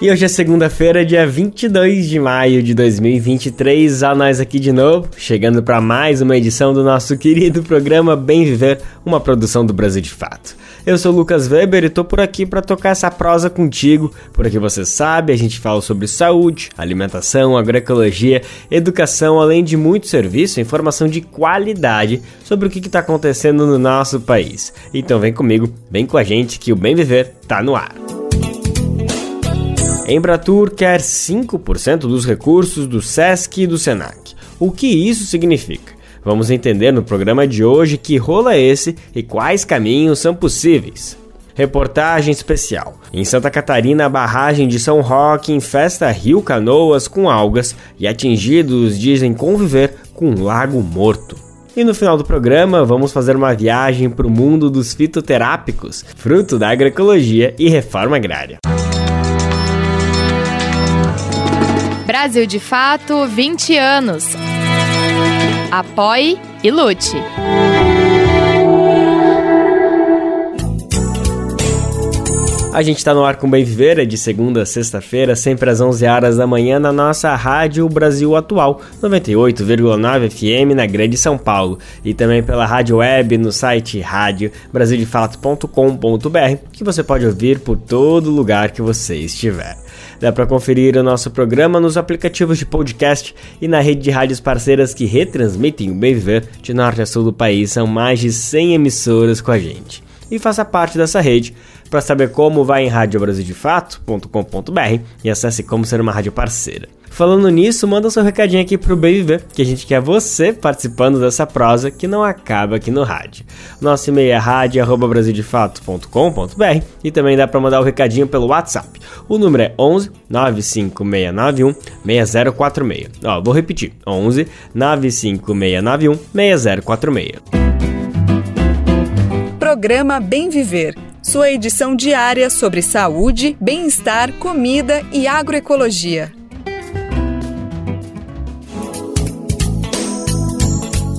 E hoje é segunda-feira, dia 22 de maio de 2023, a nós aqui de novo, chegando para mais uma edição do nosso querido programa Bem Viver, uma produção do Brasil de Fato. Eu sou Lucas Weber e tô por aqui para tocar essa prosa contigo. Por aqui você sabe, a gente fala sobre saúde, alimentação, agroecologia, educação, além de muito serviço informação de qualidade sobre o que está acontecendo no nosso país. Então vem comigo, vem com a gente que o Bem Viver tá no ar. Embratur quer 5% dos recursos do SESC e do SENAC. O que isso significa? Vamos entender no programa de hoje que rolo é esse e quais caminhos são possíveis. Reportagem especial. Em Santa Catarina, a barragem de São Roque infesta Rio Canoas com algas e atingidos dizem conviver com um lago morto. E no final do programa, vamos fazer uma viagem para o mundo dos fitoterápicos, fruto da agroecologia e reforma agrária. Brasil de Fato 20 anos. Apoie e lute. A gente está no ar com Bem Viver, é de segunda a sexta-feira, sempre às 11 horas da manhã, na nossa Rádio Brasil Atual, 98,9 FM na Grande São Paulo. E também pela rádio web no site rádio brasildefato.com.br, que você pode ouvir por todo lugar que você estiver. Dá para conferir o nosso programa nos aplicativos de podcast e na rede de rádios parceiras que retransmitem o Bem Viver de norte a sul do país. São mais de 100 emissoras com a gente. E faça parte dessa rede. Para saber como, vai em radiobrasildefato.com.br e acesse como ser uma rádio parceira. Falando nisso, manda seu recadinho aqui pro Viver, que a gente quer você participando dessa prosa que não acaba aqui no rádio. Nosso e-mail é rádio@brasildefato.com.br e também dá para mandar o recadinho pelo WhatsApp. O número é 11 95691 6046. Ó, vou repetir. 11 95691 6046. Programa Bem Viver sua edição diária sobre saúde, bem-estar, comida e agroecologia.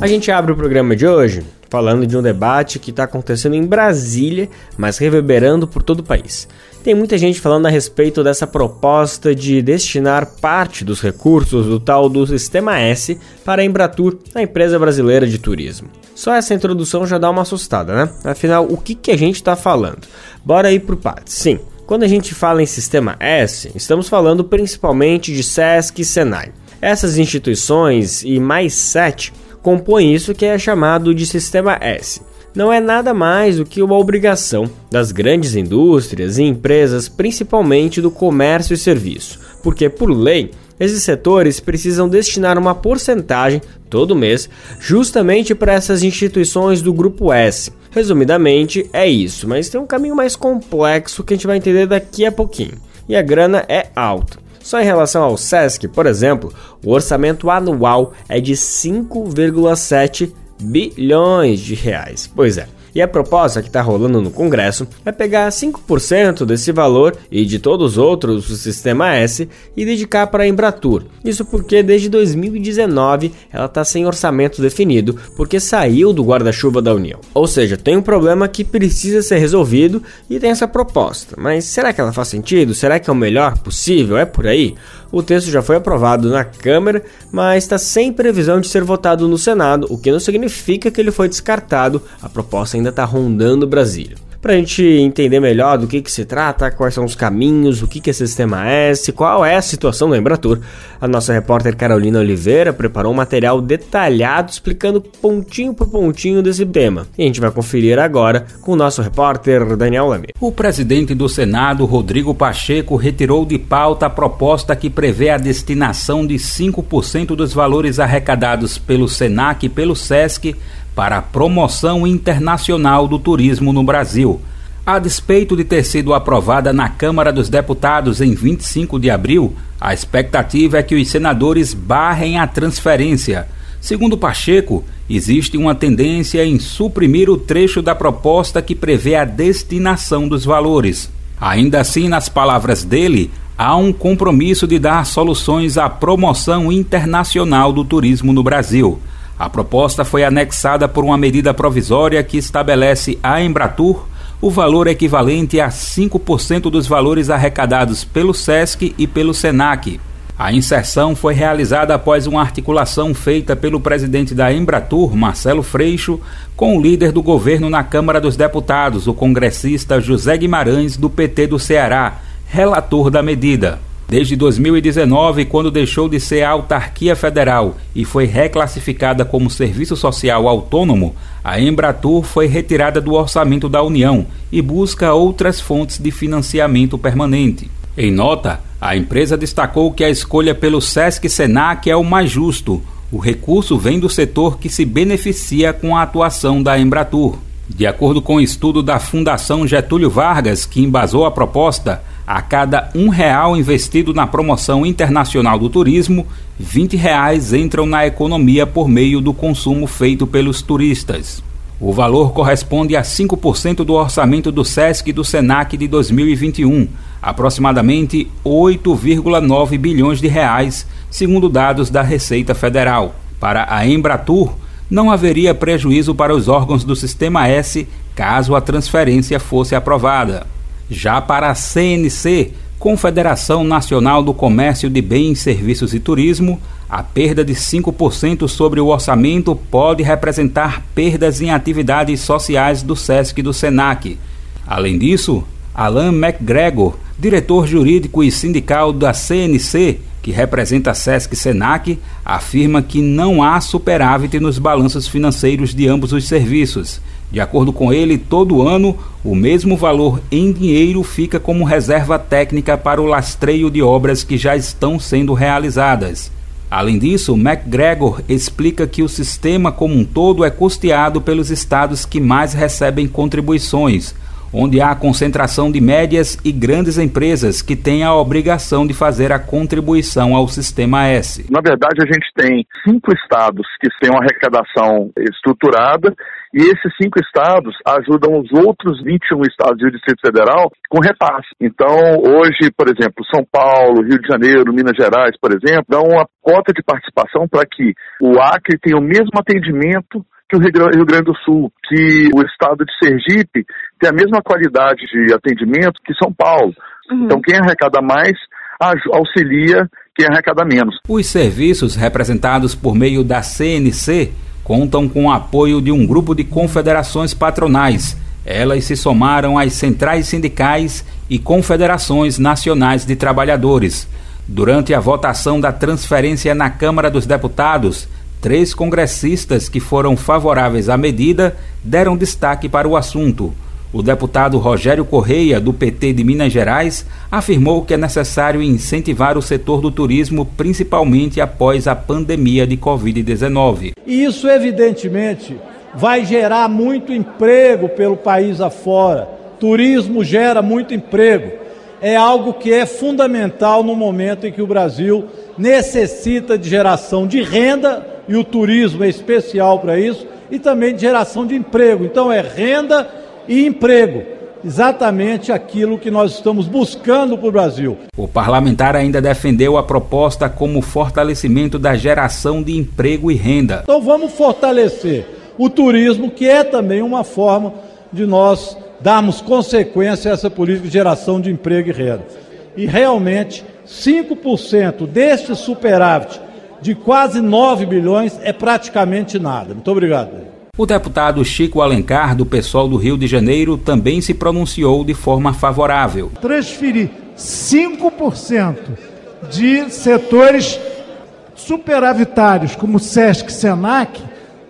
A gente abre o programa de hoje falando de um debate que está acontecendo em Brasília, mas reverberando por todo o país. Tem muita gente falando a respeito dessa proposta de destinar parte dos recursos do tal do Sistema S para a Embratur, a empresa brasileira de turismo. Só essa introdução já dá uma assustada, né? Afinal, o que, que a gente está falando? Bora ir por partes. Sim, quando a gente fala em Sistema S, estamos falando principalmente de SESC e SENAI. Essas instituições e mais sete compõe isso que é chamado de Sistema S. Não é nada mais do que uma obrigação das grandes indústrias e empresas, principalmente do comércio e serviço, porque, por lei, esses setores precisam destinar uma porcentagem todo mês justamente para essas instituições do grupo S. Resumidamente, é isso, mas tem um caminho mais complexo que a gente vai entender daqui a pouquinho. E a grana é alta. Só em relação ao SESC, por exemplo, o orçamento anual é de 5,7 bilhões de reais. Pois é. E a proposta que está rolando no Congresso é pegar 5% desse valor e de todos os outros do Sistema S e dedicar para a Embratur. Isso porque desde 2019 ela está sem orçamento definido porque saiu do guarda-chuva da União. Ou seja, tem um problema que precisa ser resolvido e tem essa proposta. Mas será que ela faz sentido? Será que é o melhor possível? É por aí? O texto já foi aprovado na Câmara, mas está sem previsão de ser votado no Senado, o que não significa que ele foi descartado. A proposta ainda está rondando Brasília. Para a gente entender melhor do que, que se trata, quais são os caminhos, o que, que é Sistema S, qual é a situação do Embratur, a nossa repórter Carolina Oliveira preparou um material detalhado explicando pontinho por pontinho desse tema. E a gente vai conferir agora com o nosso repórter Daniel Lame. O presidente do Senado, Rodrigo Pacheco, retirou de pauta a proposta que prevê a destinação de 5% dos valores arrecadados pelo SENAC e pelo SESC para a promoção internacional do turismo no Brasil. A despeito de ter sido aprovada na Câmara dos Deputados em 25 de abril, a expectativa é que os senadores barrem a transferência. Segundo Pacheco, existe uma tendência em suprimir o trecho da proposta que prevê a destinação dos valores. Ainda assim, nas palavras dele, há um compromisso de dar soluções à promoção internacional do turismo no Brasil. A proposta foi anexada por uma medida provisória que estabelece à Embratur o valor equivalente a 5% dos valores arrecadados pelo SESC e pelo SENAC. A inserção foi realizada após uma articulação feita pelo presidente da Embratur, Marcelo Freixo, com o líder do governo na Câmara dos Deputados, o congressista José Guimarães, do PT do Ceará, relator da medida. Desde 2019, quando deixou de ser autarquia federal e foi reclassificada como serviço social autônomo, a Embratur foi retirada do orçamento da União e busca outras fontes de financiamento permanente. Em nota, a empresa destacou que a escolha pelo SESC Senac é o mais justo. O recurso vem do setor que se beneficia com a atuação da Embratur. De acordo com o estudo da Fundação Getúlio Vargas, que embasou a proposta, a cada um real investido na promoção internacional do turismo, 20 reais entram na economia por meio do consumo feito pelos turistas. O valor corresponde a 5% do orçamento do SESC e do SENAC de 2021, aproximadamente 8,9 bilhões de reais, segundo dados da Receita Federal. Para a Embratur, não haveria prejuízo para os órgãos do Sistema S caso a transferência fosse aprovada. Já para a CNC, Confederação Nacional do Comércio de Bens, Serviços e Turismo, a perda de 5% sobre o orçamento pode representar perdas em atividades sociais do SESC e do SENAC. Além disso, Alan McGregor, diretor jurídico e sindical da CNC, que representa a SESC e SENAC, afirma que não há superávit nos balanços financeiros de ambos os serviços de acordo com ele, todo ano o mesmo valor em dinheiro fica como reserva técnica para o lastreio de obras que já estão sendo realizadas. Além disso, McGregor explica que o sistema como um todo é custeado pelos estados que mais recebem contribuições, onde há concentração de médias e grandes empresas que têm a obrigação de fazer a contribuição ao Sistema S. Na verdade, a gente tem cinco estados que têm uma arrecadação estruturada e esses cinco estados ajudam os outros 21 estados e o Distrito Federal com repasse. Então, hoje, por exemplo, São Paulo, Rio de Janeiro, Minas Gerais, por exemplo, dão uma cota de participação para que o Acre tenha o mesmo atendimento que o Rio Grande do Sul, que o estado de Sergipe tem a mesma qualidade de atendimento que São Paulo. Uhum. Então, quem arrecada mais auxilia quem arrecada menos. Os serviços representados por meio da CNC contam com o apoio de um grupo de confederações patronais. Elas se somaram às centrais sindicais e confederações nacionais de trabalhadores. Durante a votação da transferência na Câmara dos Deputados, três congressistas que foram favoráveis à medida deram destaque para o assunto. O deputado Rogério Correia, do PT de Minas Gerais, afirmou que é necessário incentivar o setor do turismo, principalmente após a pandemia de Covid-19. E isso, evidentemente, vai gerar muito emprego pelo país afora. Turismo gera muito emprego. É algo que é fundamental no momento em que o Brasil necessita de geração de renda, e o turismo é especial para isso, e também de geração de emprego. Então, é renda e emprego. Exatamente aquilo que nós estamos buscando para o Brasil. O parlamentar ainda defendeu a proposta como fortalecimento da geração de emprego e renda. Então vamos fortalecer o turismo, que é também uma forma de nós darmos consequência a essa política de geração de emprego e renda. E realmente, 5% deste superávit de quase 9 bilhões é praticamente nada. Muito obrigado. O deputado Chico Alencar, do PSOL do Rio de Janeiro, também se pronunciou de forma favorável. Transferir 5% de setores superavitários, como SESC e SENAC,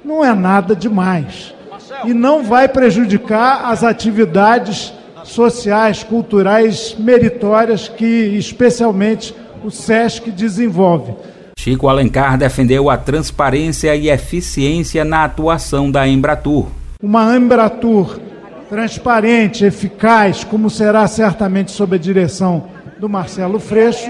não é nada demais. E não vai prejudicar as atividades sociais, culturais meritórias que, especialmente, o SESC desenvolve. Chico Alencar defendeu a transparência e eficiência na atuação da Embratur. Uma Embratur transparente, eficaz, como será certamente sob a direção do Marcelo Freixo,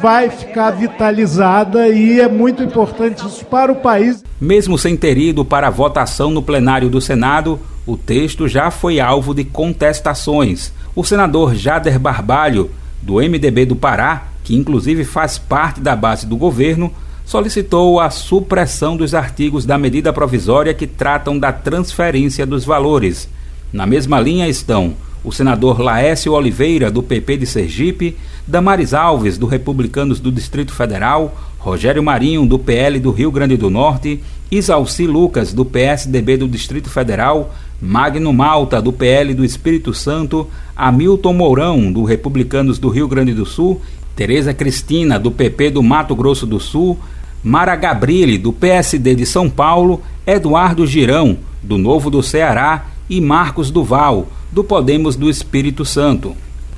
vai ficar vitalizada e é muito importante isso para o país. Mesmo sem ter ido para a votação no plenário do Senado, o texto já foi alvo de contestações. O senador Jader Barbalho do MDB do Pará, que inclusive faz parte da base do governo, solicitou a supressão dos artigos da medida provisória que tratam da transferência dos valores. Na mesma linha estão o senador Laécio Oliveira, do PP de Sergipe, Damares Alves, do Republicanos do Distrito Federal, Rogério Marinho, do PL do Rio Grande do Norte, Isalci Lucas, do PSDB do Distrito Federal, Magno Malta, do PL do Espírito Santo, Hamilton Mourão, do Republicanos do Rio Grande do Sul, Tereza Cristina, do PP do Mato Grosso do Sul, Mara Gabrilli, do PSD de São Paulo, Eduardo Girão, do Novo do Ceará e Marcos Duval, do Podemos do Espírito Santo.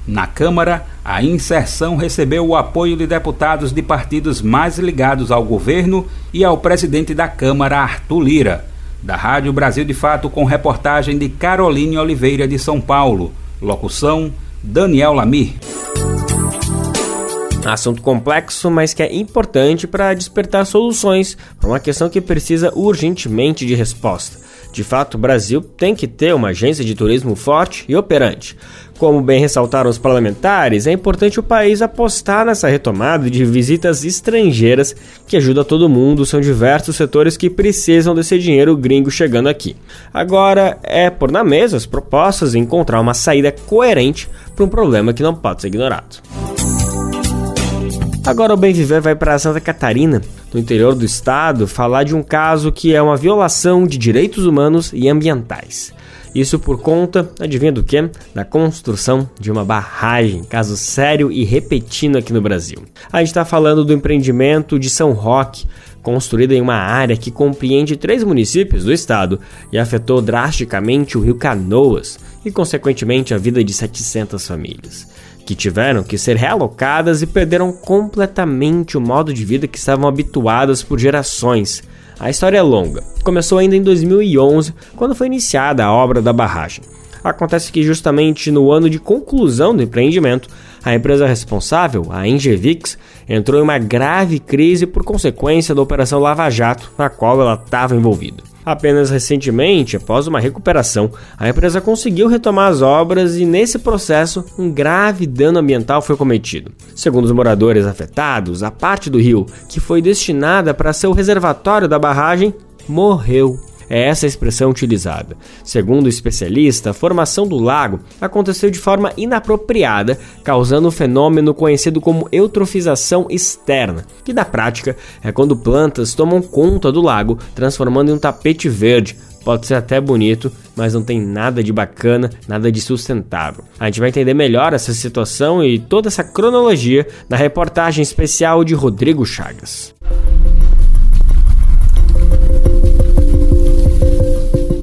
Na Câmara, a inserção recebeu o apoio de deputados de partidos mais ligados ao governo e ao presidente da Câmara, Arthur Lira. Da Rádio Brasil de Fato, com reportagem de Caroline Oliveira de São Paulo. Locução: Daniel Lamir. Assunto complexo, mas que é importante para despertar soluções para uma questão que precisa urgentemente de resposta. De fato, o Brasil tem que ter uma agência de turismo forte e operante. Como bem ressaltaram os parlamentares, é importante o país apostar nessa retomada de visitas estrangeiras que ajuda todo mundo. São diversos setores que precisam desse dinheiro gringo chegando aqui. Agora é pôr na mesa as propostas e encontrar uma saída coerente para um problema que não pode ser ignorado. Agora o Bem Viver vai para Santa Catarina, no interior do estado, falar de um caso que é uma violação de direitos humanos e ambientais. Isso por conta, adivinha do que? Da construção de uma barragem, caso sério e repetindo aqui no Brasil. A gente está falando do empreendimento de São Roque, construído em uma área que compreende três municípios do estado e afetou drasticamente o rio Canoas e, consequentemente, a vida de 700 famílias que tiveram que ser realocadas e perderam completamente o modo de vida que estavam habituadas por gerações. A história é longa. Começou ainda em 2011, quando foi iniciada a obra da barragem. Acontece que justamente no ano de conclusão do empreendimento, a empresa responsável, a Engevix, entrou em uma grave crise por consequência da Operação Lava Jato, na qual ela estava envolvida. Apenas recentemente, após uma recuperação, a empresa conseguiu retomar as obras e, nesse processo, um grave dano ambiental foi cometido. Segundo os moradores afetados, a parte do rio que foi destinada para ser o reservatório da barragem morreu. É essa a expressão utilizada. Segundo o especialista, a formação do lago aconteceu de forma inapropriada, causando um fenômeno conhecido como eutrofização externa, que na prática é quando plantas tomam conta do lago, transformando em um tapete verde, pode ser até bonito, mas não tem nada de bacana, nada de sustentável. A gente vai entender melhor essa situação e toda essa cronologia na reportagem especial de Rodrigo Chagas.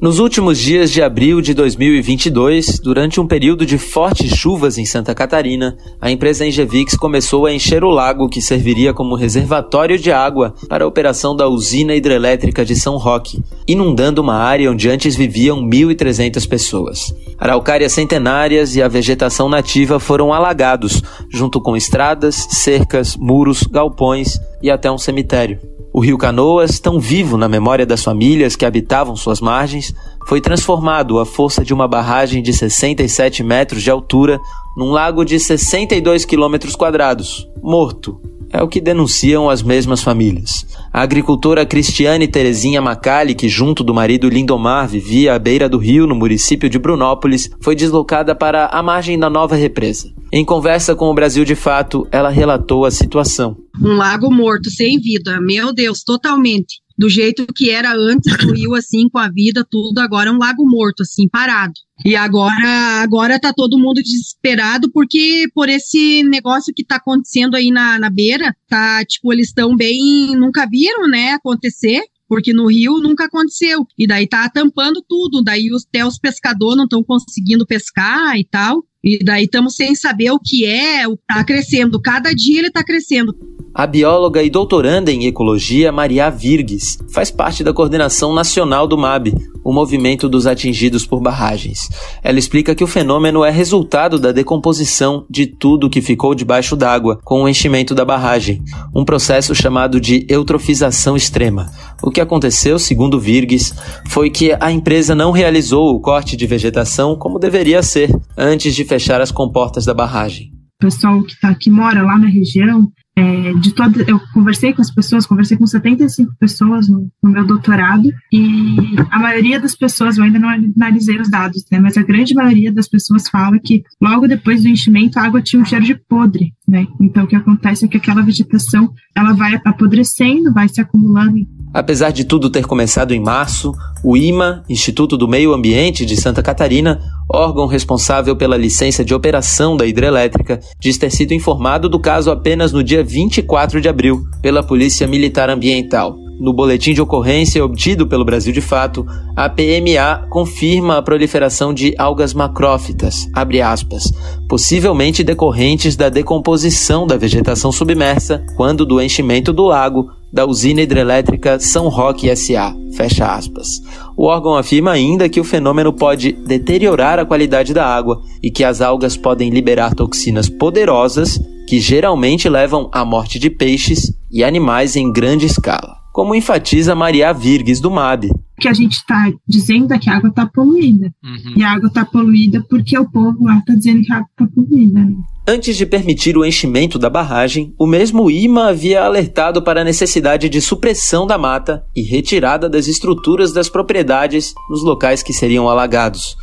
Nos últimos dias de abril de 2022, durante um período de fortes chuvas em Santa Catarina, a empresa Engevix começou a encher o lago que serviria como reservatório de água para a operação da usina hidrelétrica de São Roque, inundando uma área onde antes viviam 1.300 pessoas. Araucárias centenárias e a vegetação nativa foram alagados, junto com estradas, cercas, muros, galpões e até um cemitério. O rio Canoas, tão vivo na memória das famílias que habitavam suas margens, foi transformado à força de uma barragem de 67 metros de altura num lago de 62 quilômetros quadrados, morto, é o que denunciam as mesmas famílias. A agricultora Cristiane Terezinha Macali, que junto do marido Lindomar vivia à beira do rio no município de Brunópolis, foi deslocada para a margem da nova represa. Em conversa com o Brasil de Fato, ela relatou a situação. Um lago morto, sem vida. Meu Deus, totalmente do jeito que era antes do rio, assim, com a vida, tudo, agora é um lago morto, assim, parado. E agora, agora tá todo mundo desesperado porque por esse negócio que tá acontecendo aí na, na beira, tá, tipo, eles estão bem, nunca viram, né, acontecer porque no Rio nunca aconteceu. E daí tá tampando tudo, daí até os pescadores não estão conseguindo pescar e tal. E daí estamos sem saber o que é, tá crescendo. Cada dia ele tá crescendo. A bióloga e doutoranda em ecologia Maria Virgues faz parte da coordenação nacional do MAB, o movimento dos atingidos por barragens. Ela explica que o fenômeno é resultado da decomposição de tudo que ficou debaixo d'água com o enchimento da barragem, um processo chamado de eutrofização extrema. O que aconteceu, segundo Virgues, foi que a empresa não realizou o corte de vegetação como deveria ser antes de fechar as comportas da barragem. pessoal que tá que mora lá na região, é, de todo, eu conversei com as pessoas, conversei com 75 pessoas no, no, meu doutorado, e a maioria das pessoas, eu ainda não analisei os dados, né, mas a grande maioria das pessoas fala que logo depois do enchimento a água tinha um cheiro de podre, né, então o que acontece é que aquela vegetação, ela vai apodrecendo, vai se acumulando Apesar de tudo ter começado em março, o IMA, Instituto do Meio Ambiente de Santa Catarina, órgão responsável pela licença de operação da hidrelétrica, diz ter sido informado do caso apenas no dia 24 de abril pela Polícia Militar Ambiental. No boletim de ocorrência obtido pelo Brasil de Fato, a PMA confirma a proliferação de algas macrófitas, aspas, possivelmente decorrentes da decomposição da vegetação submersa quando do enchimento do lago da usina hidrelétrica São Roque SA. Fecha aspas. O órgão afirma ainda que o fenômeno pode deteriorar a qualidade da água e que as algas podem liberar toxinas poderosas que geralmente levam à morte de peixes e animais em grande escala. Como enfatiza Maria Virgues do MAB, que a gente está dizendo é que a água está poluída. Uhum. E a água está poluída porque o povo lá está dizendo que a água está poluída. Né? Antes de permitir o enchimento da barragem, o mesmo IMA havia alertado para a necessidade de supressão da mata e retirada das estruturas das propriedades nos locais que seriam alagados.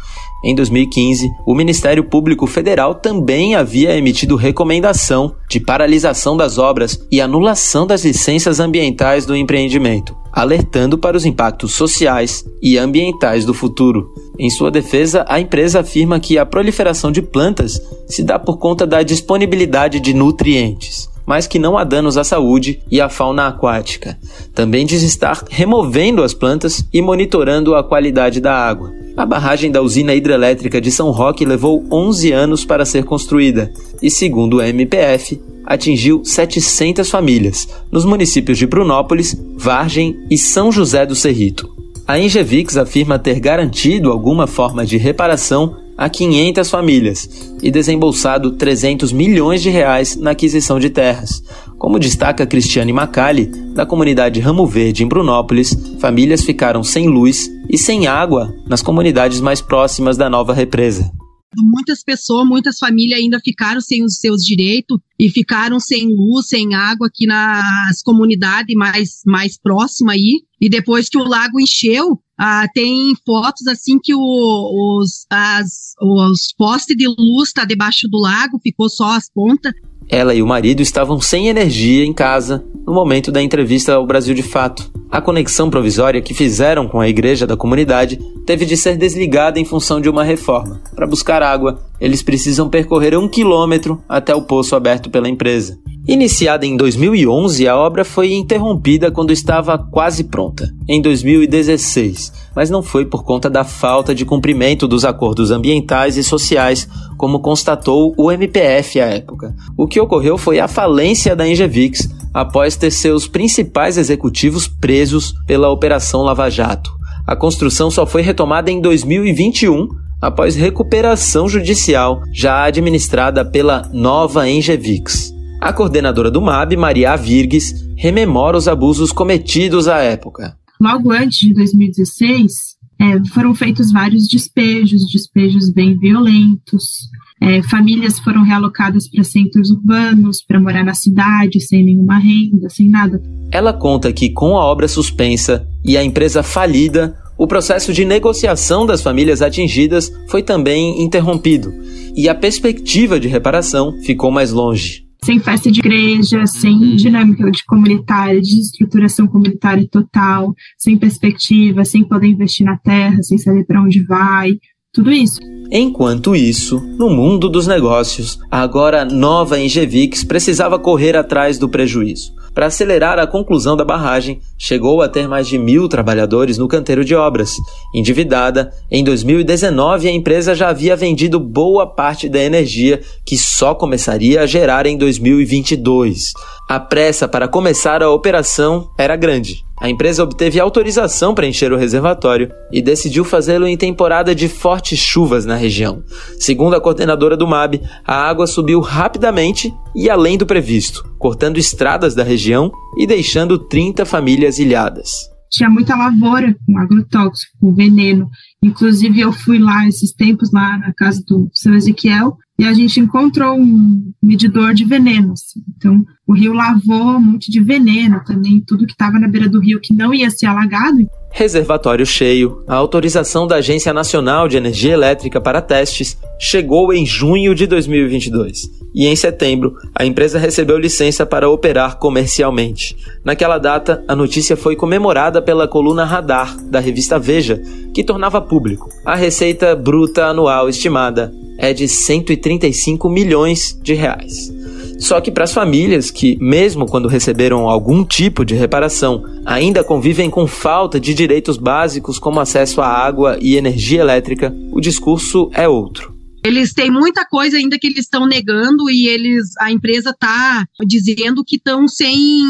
Em 2015, o Ministério Público Federal também havia emitido recomendação de paralisação das obras e anulação das licenças ambientais do empreendimento, alertando para os impactos sociais e ambientais do futuro. Em sua defesa, a empresa afirma que a proliferação de plantas se dá por conta da disponibilidade de nutrientes mas que não há danos à saúde e à fauna aquática. Também diz estar removendo as plantas e monitorando a qualidade da água. A barragem da usina hidrelétrica de São Roque levou 11 anos para ser construída e, segundo o MPF, atingiu 700 famílias nos municípios de Brunópolis, Vargem e São José do Cerrito. A Ingevix afirma ter garantido alguma forma de reparação a 500 famílias e desembolsado 300 milhões de reais na aquisição de terras. Como destaca Cristiane Macali, da comunidade Ramo Verde em Brunópolis, famílias ficaram sem luz e sem água nas comunidades mais próximas da nova represa. Muitas pessoas, muitas famílias ainda ficaram sem os seus direitos e ficaram sem luz, sem água aqui nas comunidades mais, mais próximas aí. E depois que o lago encheu, ah, tem fotos assim que o, os, as, os postes de luz está debaixo do lago, ficou só as pontas. Ela e o marido estavam sem energia em casa no momento da entrevista ao Brasil de Fato. A conexão provisória que fizeram com a igreja da comunidade teve de ser desligada em função de uma reforma. Para buscar água, eles precisam percorrer um quilômetro até o poço aberto pela empresa. Iniciada em 2011, a obra foi interrompida quando estava quase pronta, em 2016, mas não foi por conta da falta de cumprimento dos acordos ambientais e sociais, como constatou o MPF à época. O que ocorreu foi a falência da Engevix após ter seus principais executivos presos pela Operação Lava Jato. A construção só foi retomada em 2021 após recuperação judicial já administrada pela nova Engevix. A coordenadora do MAB, Maria Virgues, rememora os abusos cometidos à época. Logo antes de 2016, é, foram feitos vários despejos, despejos bem violentos. É, famílias foram realocadas para centros urbanos, para morar na cidade, sem nenhuma renda, sem nada. Ela conta que, com a obra suspensa e a empresa falida, o processo de negociação das famílias atingidas foi também interrompido e a perspectiva de reparação ficou mais longe sem festa de igreja, sem uhum. dinâmica de comunitária, de estruturação comunitária total, sem perspectiva, sem poder investir na terra, sem saber para onde vai, tudo isso. Enquanto isso, no mundo dos negócios, a agora nova Engevix precisava correr atrás do prejuízo. Para acelerar a conclusão da barragem, chegou a ter mais de mil trabalhadores no canteiro de obras. Endividada, em 2019 a empresa já havia vendido boa parte da energia que só começaria a gerar em 2022. A pressa para começar a operação era grande. A empresa obteve autorização para encher o reservatório e decidiu fazê-lo em temporada de fortes chuvas na região. Segundo a coordenadora do MAB, a água subiu rapidamente e além do previsto, cortando estradas da região e deixando 30 famílias ilhadas tinha muita lavoura com agrotóxico, com veneno. Inclusive, eu fui lá esses tempos, lá na casa do seu Ezequiel, e a gente encontrou um medidor de venenos. Então, o rio lavou um monte de veneno também, tudo que estava na beira do rio que não ia ser alagado. Reservatório cheio, a autorização da Agência Nacional de Energia Elétrica para testes chegou em junho de 2022 e em setembro a empresa recebeu licença para operar comercialmente. Naquela data, a notícia foi comemorada pela coluna Radar da revista Veja, que tornava público a receita bruta anual estimada é de 135 milhões de reais. Só que para as famílias que, mesmo quando receberam algum tipo de reparação, ainda convivem com falta de direitos básicos como acesso à água e energia elétrica, o discurso é outro. Eles têm muita coisa ainda que eles estão negando e eles a empresa está dizendo que estão sem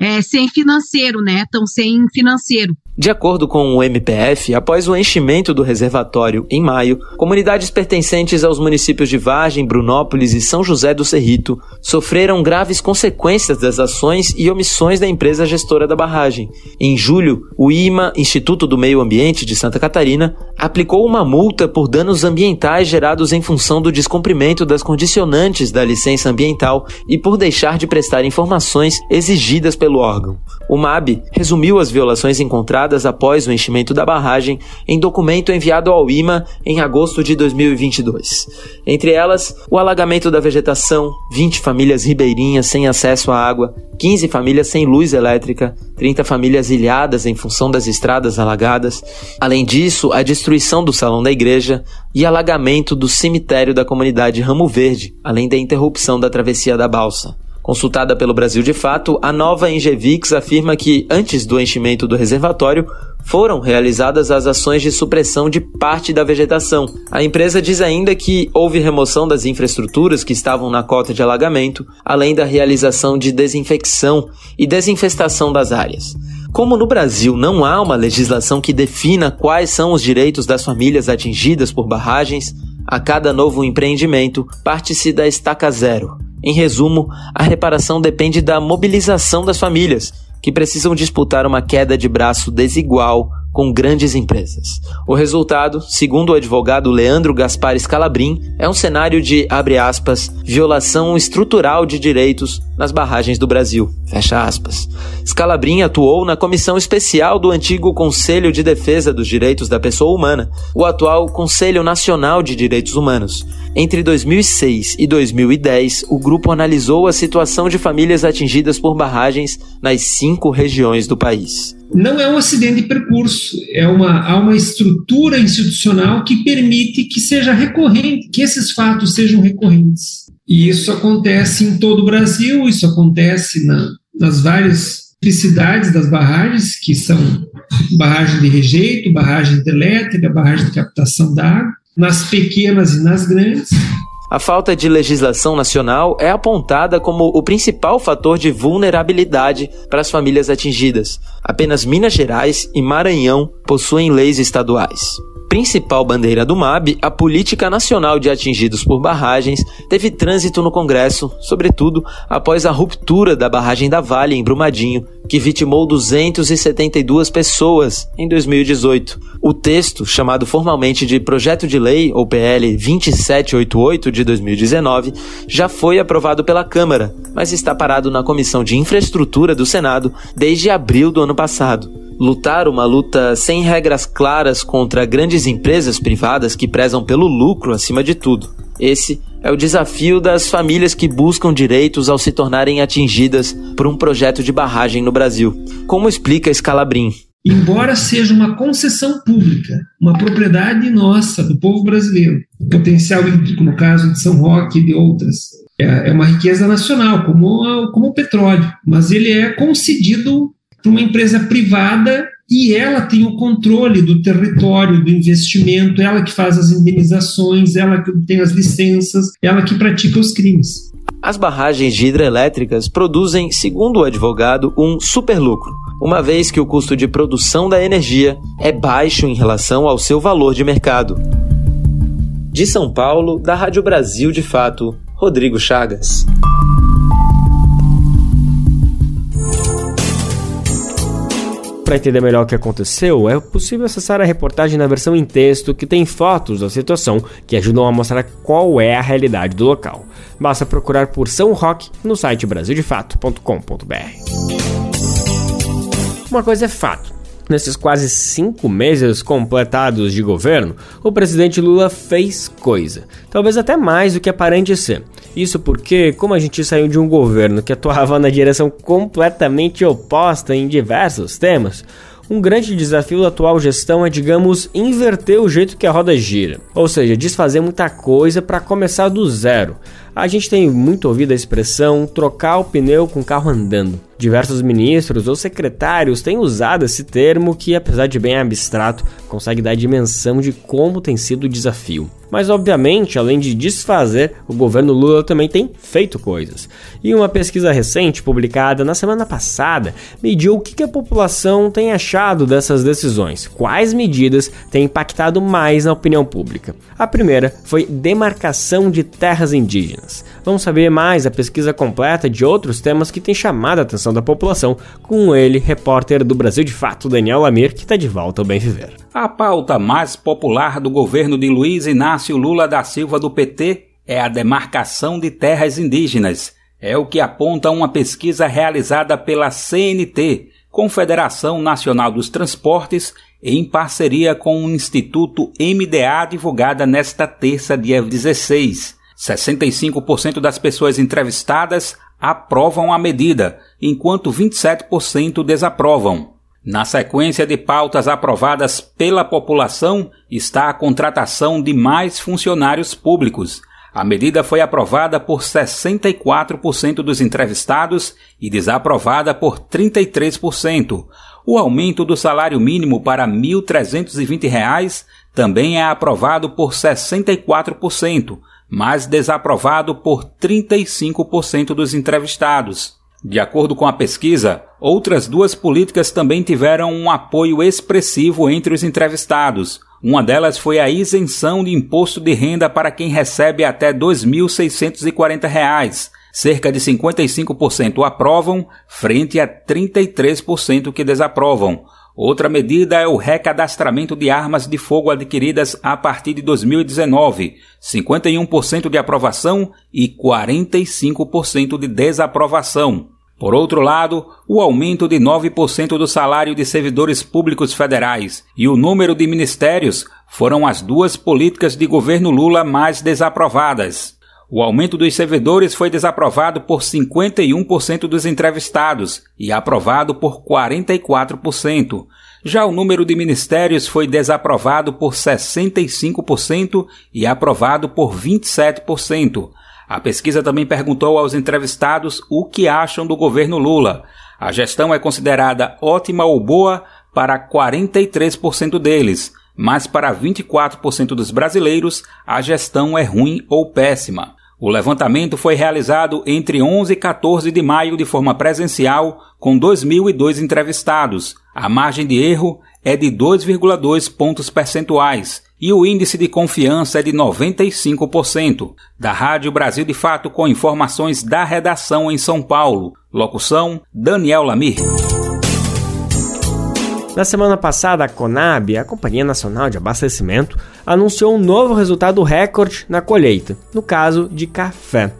é, sem financeiro, né? Estão sem financeiro. De acordo com o MPF, após o enchimento do reservatório em maio, comunidades pertencentes aos municípios de Vargem, Brunópolis e São José do Cerrito sofreram graves consequências das ações e omissões da empresa gestora da barragem. Em julho, o IMA, Instituto do Meio Ambiente de Santa Catarina, aplicou uma multa por danos ambientais gerados em função do descumprimento das condicionantes da licença ambiental e por deixar de prestar informações exigidas pelo órgão. O MAB resumiu as violações encontradas após o enchimento da barragem em documento enviado ao IMA em agosto de 2022. Entre elas, o alagamento da vegetação, 20 famílias ribeirinhas sem acesso à água, 15 famílias sem luz elétrica, 30 famílias ilhadas em função das estradas alagadas. Além disso, a destruição do salão da igreja e alagamento do cemitério da comunidade Ramo Verde, além da interrupção da travessia da balsa. Consultada pelo Brasil de Fato, a nova Engevix afirma que, antes do enchimento do reservatório, foram realizadas as ações de supressão de parte da vegetação. A empresa diz ainda que houve remoção das infraestruturas que estavam na cota de alagamento, além da realização de desinfecção e desinfestação das áreas. Como no Brasil não há uma legislação que defina quais são os direitos das famílias atingidas por barragens, a cada novo empreendimento parte-se da estaca zero. Em resumo, a reparação depende da mobilização das famílias, que precisam disputar uma queda de braço desigual com grandes empresas. O resultado, segundo o advogado Leandro Gaspar Scalabrin, é um cenário de, abre aspas, violação estrutural de direitos nas barragens do Brasil, fecha aspas. Scalabrin atuou na comissão especial do antigo Conselho de Defesa dos Direitos da Pessoa Humana, o atual Conselho Nacional de Direitos Humanos. Entre 2006 e 2010, o grupo analisou a situação de famílias atingidas por barragens nas cinco regiões do país não é um acidente de percurso, é uma, há uma estrutura institucional que permite que seja recorrente, que esses fatos sejam recorrentes. E isso acontece em todo o Brasil, isso acontece na, nas várias cidades das barragens, que são barragem de rejeito, barragem elétrica, barragem de captação d'água, nas pequenas e nas grandes. A falta de legislação nacional é apontada como o principal fator de vulnerabilidade para as famílias atingidas. Apenas Minas Gerais e Maranhão possuem leis estaduais principal bandeira do MAB, a Política Nacional de Atingidos por Barragens, teve trânsito no Congresso, sobretudo após a ruptura da barragem da Vale em Brumadinho, que vitimou 272 pessoas em 2018. O texto, chamado formalmente de Projeto de Lei, ou PL 2788 de 2019, já foi aprovado pela Câmara, mas está parado na Comissão de Infraestrutura do Senado desde abril do ano passado lutar uma luta sem regras claras contra grandes empresas privadas que prezam pelo lucro acima de tudo. Esse é o desafio das famílias que buscam direitos ao se tornarem atingidas por um projeto de barragem no Brasil. Como explica Scalabrin? Embora seja uma concessão pública, uma propriedade nossa, do povo brasileiro, o potencial hídrico, no caso de São Roque e de outras, é, é uma riqueza nacional, como, como o petróleo, mas ele é concedido para uma empresa privada e ela tem o controle do território, do investimento, ela que faz as indenizações, ela que tem as licenças, ela que pratica os crimes. As barragens de hidrelétricas produzem, segundo o advogado, um superlucro, uma vez que o custo de produção da energia é baixo em relação ao seu valor de mercado. De São Paulo, da Rádio Brasil de Fato, Rodrigo Chagas. Para entender melhor o que aconteceu, é possível acessar a reportagem na versão em texto que tem fotos da situação que ajudam a mostrar qual é a realidade do local. Basta procurar por São Roque no site brasildefato.com.br. Uma coisa é fato. Nesses quase cinco meses completados de governo, o presidente Lula fez coisa, talvez até mais do que aparente ser. Isso porque, como a gente saiu de um governo que atuava na direção completamente oposta em diversos temas, um grande desafio da atual gestão é, digamos, inverter o jeito que a roda gira, ou seja, desfazer muita coisa para começar do zero. A gente tem muito ouvido a expressão trocar o pneu com o carro andando. Diversos ministros ou secretários têm usado esse termo que, apesar de bem abstrato, consegue dar dimensão de como tem sido o desafio. Mas, obviamente, além de desfazer, o governo Lula também tem feito coisas. E uma pesquisa recente, publicada na semana passada, mediu o que a população tem achado dessas decisões, quais medidas têm impactado mais na opinião pública. A primeira foi demarcação de terras indígenas. Vamos saber mais a pesquisa completa de outros temas que têm chamado a atenção da população, com ele, repórter do Brasil de Fato, Daniel Lamir, que está de volta ao Bem Viver. A pauta mais popular do governo de Luiz Inácio Lula da Silva do PT é a demarcação de terras indígenas. É o que aponta uma pesquisa realizada pela CNT, Confederação Nacional dos Transportes, em parceria com o Instituto MDA, divulgada nesta terça, dia 16. 65% das pessoas entrevistadas aprovam a medida, enquanto 27% desaprovam. Na sequência de pautas aprovadas pela população está a contratação de mais funcionários públicos. A medida foi aprovada por 64% dos entrevistados e desaprovada por 33%. O aumento do salário mínimo para R$ 1.320 também é aprovado por 64%, mas desaprovado por 35% dos entrevistados. De acordo com a pesquisa, outras duas políticas também tiveram um apoio expressivo entre os entrevistados. Uma delas foi a isenção de imposto de renda para quem recebe até R$ 2.640. Cerca de 55% aprovam, frente a 33% que desaprovam. Outra medida é o recadastramento de armas de fogo adquiridas a partir de 2019, 51% de aprovação e 45% de desaprovação. Por outro lado, o aumento de 9% do salário de servidores públicos federais e o número de ministérios foram as duas políticas de governo Lula mais desaprovadas. O aumento dos servidores foi desaprovado por 51% dos entrevistados e aprovado por 44%. Já o número de ministérios foi desaprovado por 65% e aprovado por 27%. A pesquisa também perguntou aos entrevistados o que acham do governo Lula. A gestão é considerada ótima ou boa para 43% deles, mas para 24% dos brasileiros a gestão é ruim ou péssima. O levantamento foi realizado entre 11 e 14 de maio de forma presencial, com 2.002 entrevistados. A margem de erro é de 2,2 pontos percentuais e o índice de confiança é de 95%. Da Rádio Brasil de Fato, com informações da redação em São Paulo. Locução: Daniel Lamir. Na semana passada, a Conab, a Companhia Nacional de Abastecimento, anunciou um novo resultado recorde na colheita, no caso de café.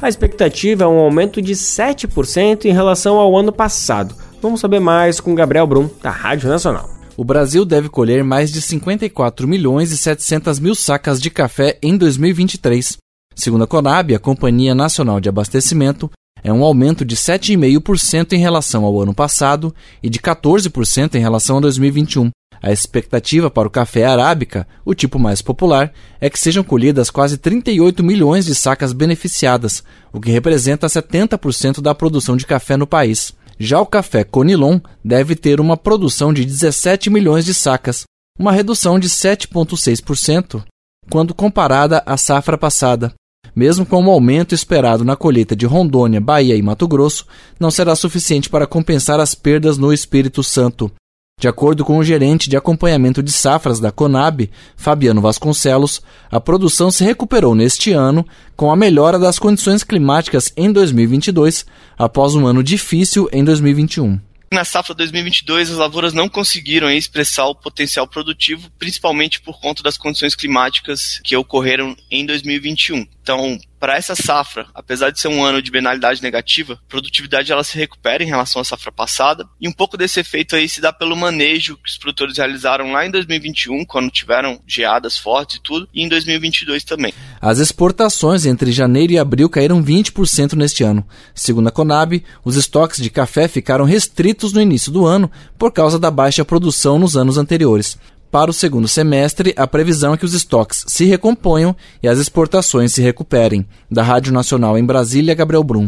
A expectativa é um aumento de 7% em relação ao ano passado. Vamos saber mais com Gabriel Brum, da Rádio Nacional. O Brasil deve colher mais de 54 milhões e 700 mil sacas de café em 2023. Segundo a Conab, a Companhia Nacional de Abastecimento, é um aumento de 7,5% em relação ao ano passado e de 14% em relação a 2021. A expectativa para o café arábica, o tipo mais popular, é que sejam colhidas quase 38 milhões de sacas beneficiadas, o que representa 70% da produção de café no país. Já o café Conilon deve ter uma produção de 17 milhões de sacas, uma redução de 7,6% quando comparada à safra passada. Mesmo com o aumento esperado na colheita de Rondônia, Bahia e Mato Grosso, não será suficiente para compensar as perdas no Espírito Santo. De acordo com o gerente de acompanhamento de safras da Conab, Fabiano Vasconcelos, a produção se recuperou neste ano com a melhora das condições climáticas em 2022, após um ano difícil em 2021. Na safra 2022, as lavouras não conseguiram expressar o potencial produtivo, principalmente por conta das condições climáticas que ocorreram em 2021. Então, para essa safra, apesar de ser um ano de penalidade negativa, produtividade ela se recupera em relação à safra passada, e um pouco desse efeito aí se dá pelo manejo que os produtores realizaram lá em 2021, quando tiveram geadas fortes e tudo, e em 2022 também. As exportações entre janeiro e abril caíram 20% neste ano. Segundo a Conab, os estoques de café ficaram restritos no início do ano por causa da baixa produção nos anos anteriores. Para o segundo semestre, a previsão é que os estoques se recomponham e as exportações se recuperem. Da Rádio Nacional em Brasília, Gabriel Brum.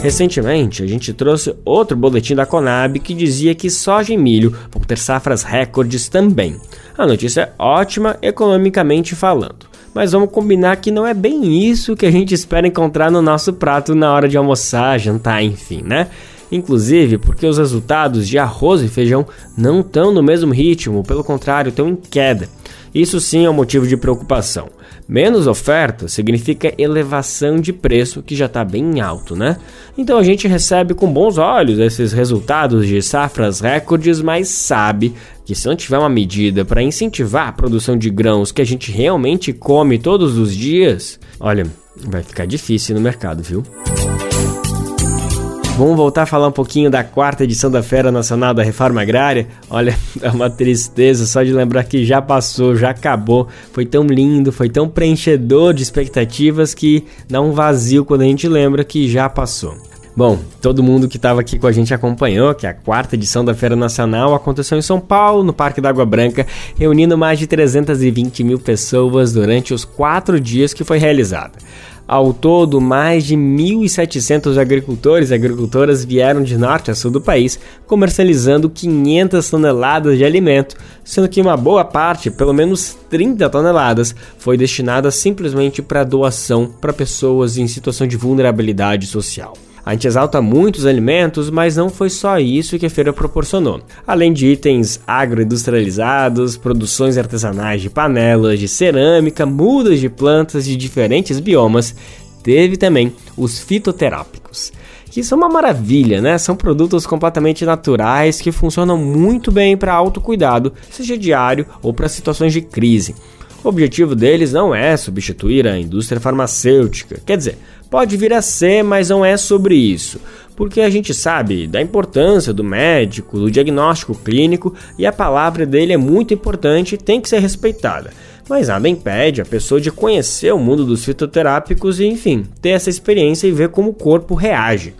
Recentemente, a gente trouxe outro boletim da Conab que dizia que soja e milho vão ter safras recordes também. A notícia é ótima economicamente falando. Mas vamos combinar que não é bem isso que a gente espera encontrar no nosso prato na hora de almoçar, jantar, enfim, né? Inclusive porque os resultados de arroz e feijão não estão no mesmo ritmo, pelo contrário, estão em queda. Isso sim é um motivo de preocupação. Menos oferta significa elevação de preço que já está bem alto, né? Então a gente recebe com bons olhos esses resultados de safras recordes, mas sabe que se não tiver uma medida para incentivar a produção de grãos que a gente realmente come todos os dias, olha, vai ficar difícil no mercado, viu? Vamos voltar a falar um pouquinho da quarta edição da Feira Nacional da Reforma Agrária. Olha, é uma tristeza só de lembrar que já passou, já acabou. Foi tão lindo, foi tão preenchedor de expectativas que dá um vazio quando a gente lembra que já passou. Bom, todo mundo que estava aqui com a gente acompanhou que a quarta edição da Feira Nacional aconteceu em São Paulo, no Parque da Água Branca, reunindo mais de 320 mil pessoas durante os quatro dias que foi realizada. Ao todo, mais de 1.700 agricultores e agricultoras vieram de norte a sul do país, comercializando 500 toneladas de alimento, sendo que uma boa parte, pelo menos 30 toneladas, foi destinada simplesmente para doação para pessoas em situação de vulnerabilidade social. A gente exalta muitos alimentos, mas não foi só isso que a feira proporcionou. Além de itens agroindustrializados, produções artesanais de panelas, de cerâmica, mudas de plantas de diferentes biomas, teve também os fitoterápicos que são uma maravilha, né? São produtos completamente naturais que funcionam muito bem para autocuidado, seja diário ou para situações de crise. O objetivo deles não é substituir a indústria farmacêutica, quer dizer, Pode vir a ser, mas não é sobre isso, porque a gente sabe da importância do médico, do diagnóstico clínico e a palavra dele é muito importante e tem que ser respeitada. Mas nada impede a pessoa de conhecer o mundo dos fitoterápicos e, enfim, ter essa experiência e ver como o corpo reage.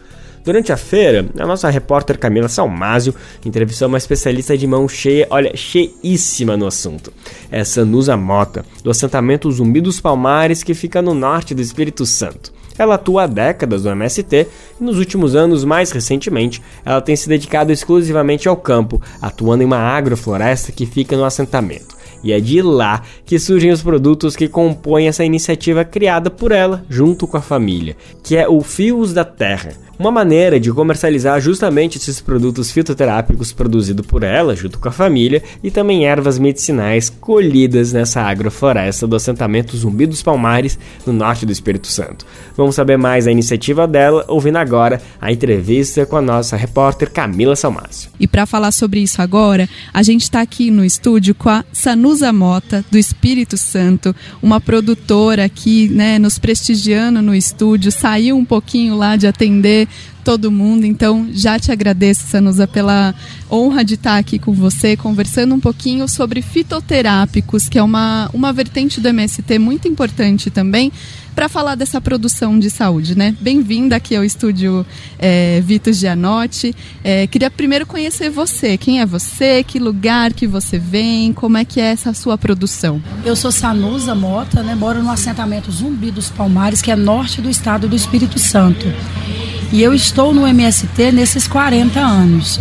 Durante a feira, a nossa repórter Camila Salmásio entrevistou uma especialista de mão cheia, olha, cheíssima no assunto. É Sanusa Mota, do assentamento Zumbi dos Palmares, que fica no norte do Espírito Santo. Ela atua há décadas no MST e nos últimos anos, mais recentemente, ela tem se dedicado exclusivamente ao campo, atuando em uma agrofloresta que fica no assentamento. E é de lá que surgem os produtos que compõem essa iniciativa criada por ela, junto com a família, que é o Fios da Terra, uma maneira de comercializar justamente esses produtos fitoterápicos produzidos por ela, junto com a família, e também ervas medicinais colhidas nessa agrofloresta do assentamento Zumbi dos Palmares, no norte do Espírito Santo. Vamos saber mais da iniciativa dela, ouvindo agora a entrevista com a nossa repórter Camila Salmácio. E para falar sobre isso agora, a gente está aqui no estúdio com a Sanusa Mota, do Espírito Santo, uma produtora aqui, né, nos prestigiando no estúdio, saiu um pouquinho lá de atender todo mundo. Então, já te agradeço, Sanusa, pela honra de estar aqui com você, conversando um pouquinho sobre fitoterápicos, que é uma, uma vertente do MST muito importante também, para falar dessa produção de saúde, né? Bem-vinda aqui ao estúdio é, Vitor Gianotti. É, queria primeiro conhecer você. Quem é você? Que lugar que você vem? Como é que é essa sua produção? Eu sou Sanusa Mota, né? Moro no assentamento Zumbi dos Palmares, que é norte do estado do Espírito Santo. E eu estou no MST nesses 40 anos.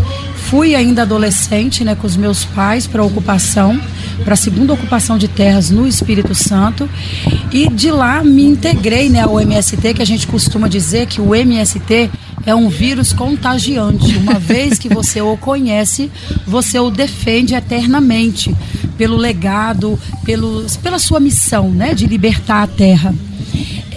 Fui ainda adolescente, né, com os meus pais para ocupação, para a segunda ocupação de terras no Espírito Santo, e de lá me integrei, né, ao MST, que a gente costuma dizer que o MST é um vírus contagiante. Uma vez que você o conhece, você o defende eternamente pelo legado, pelo, pela sua missão, né, de libertar a terra.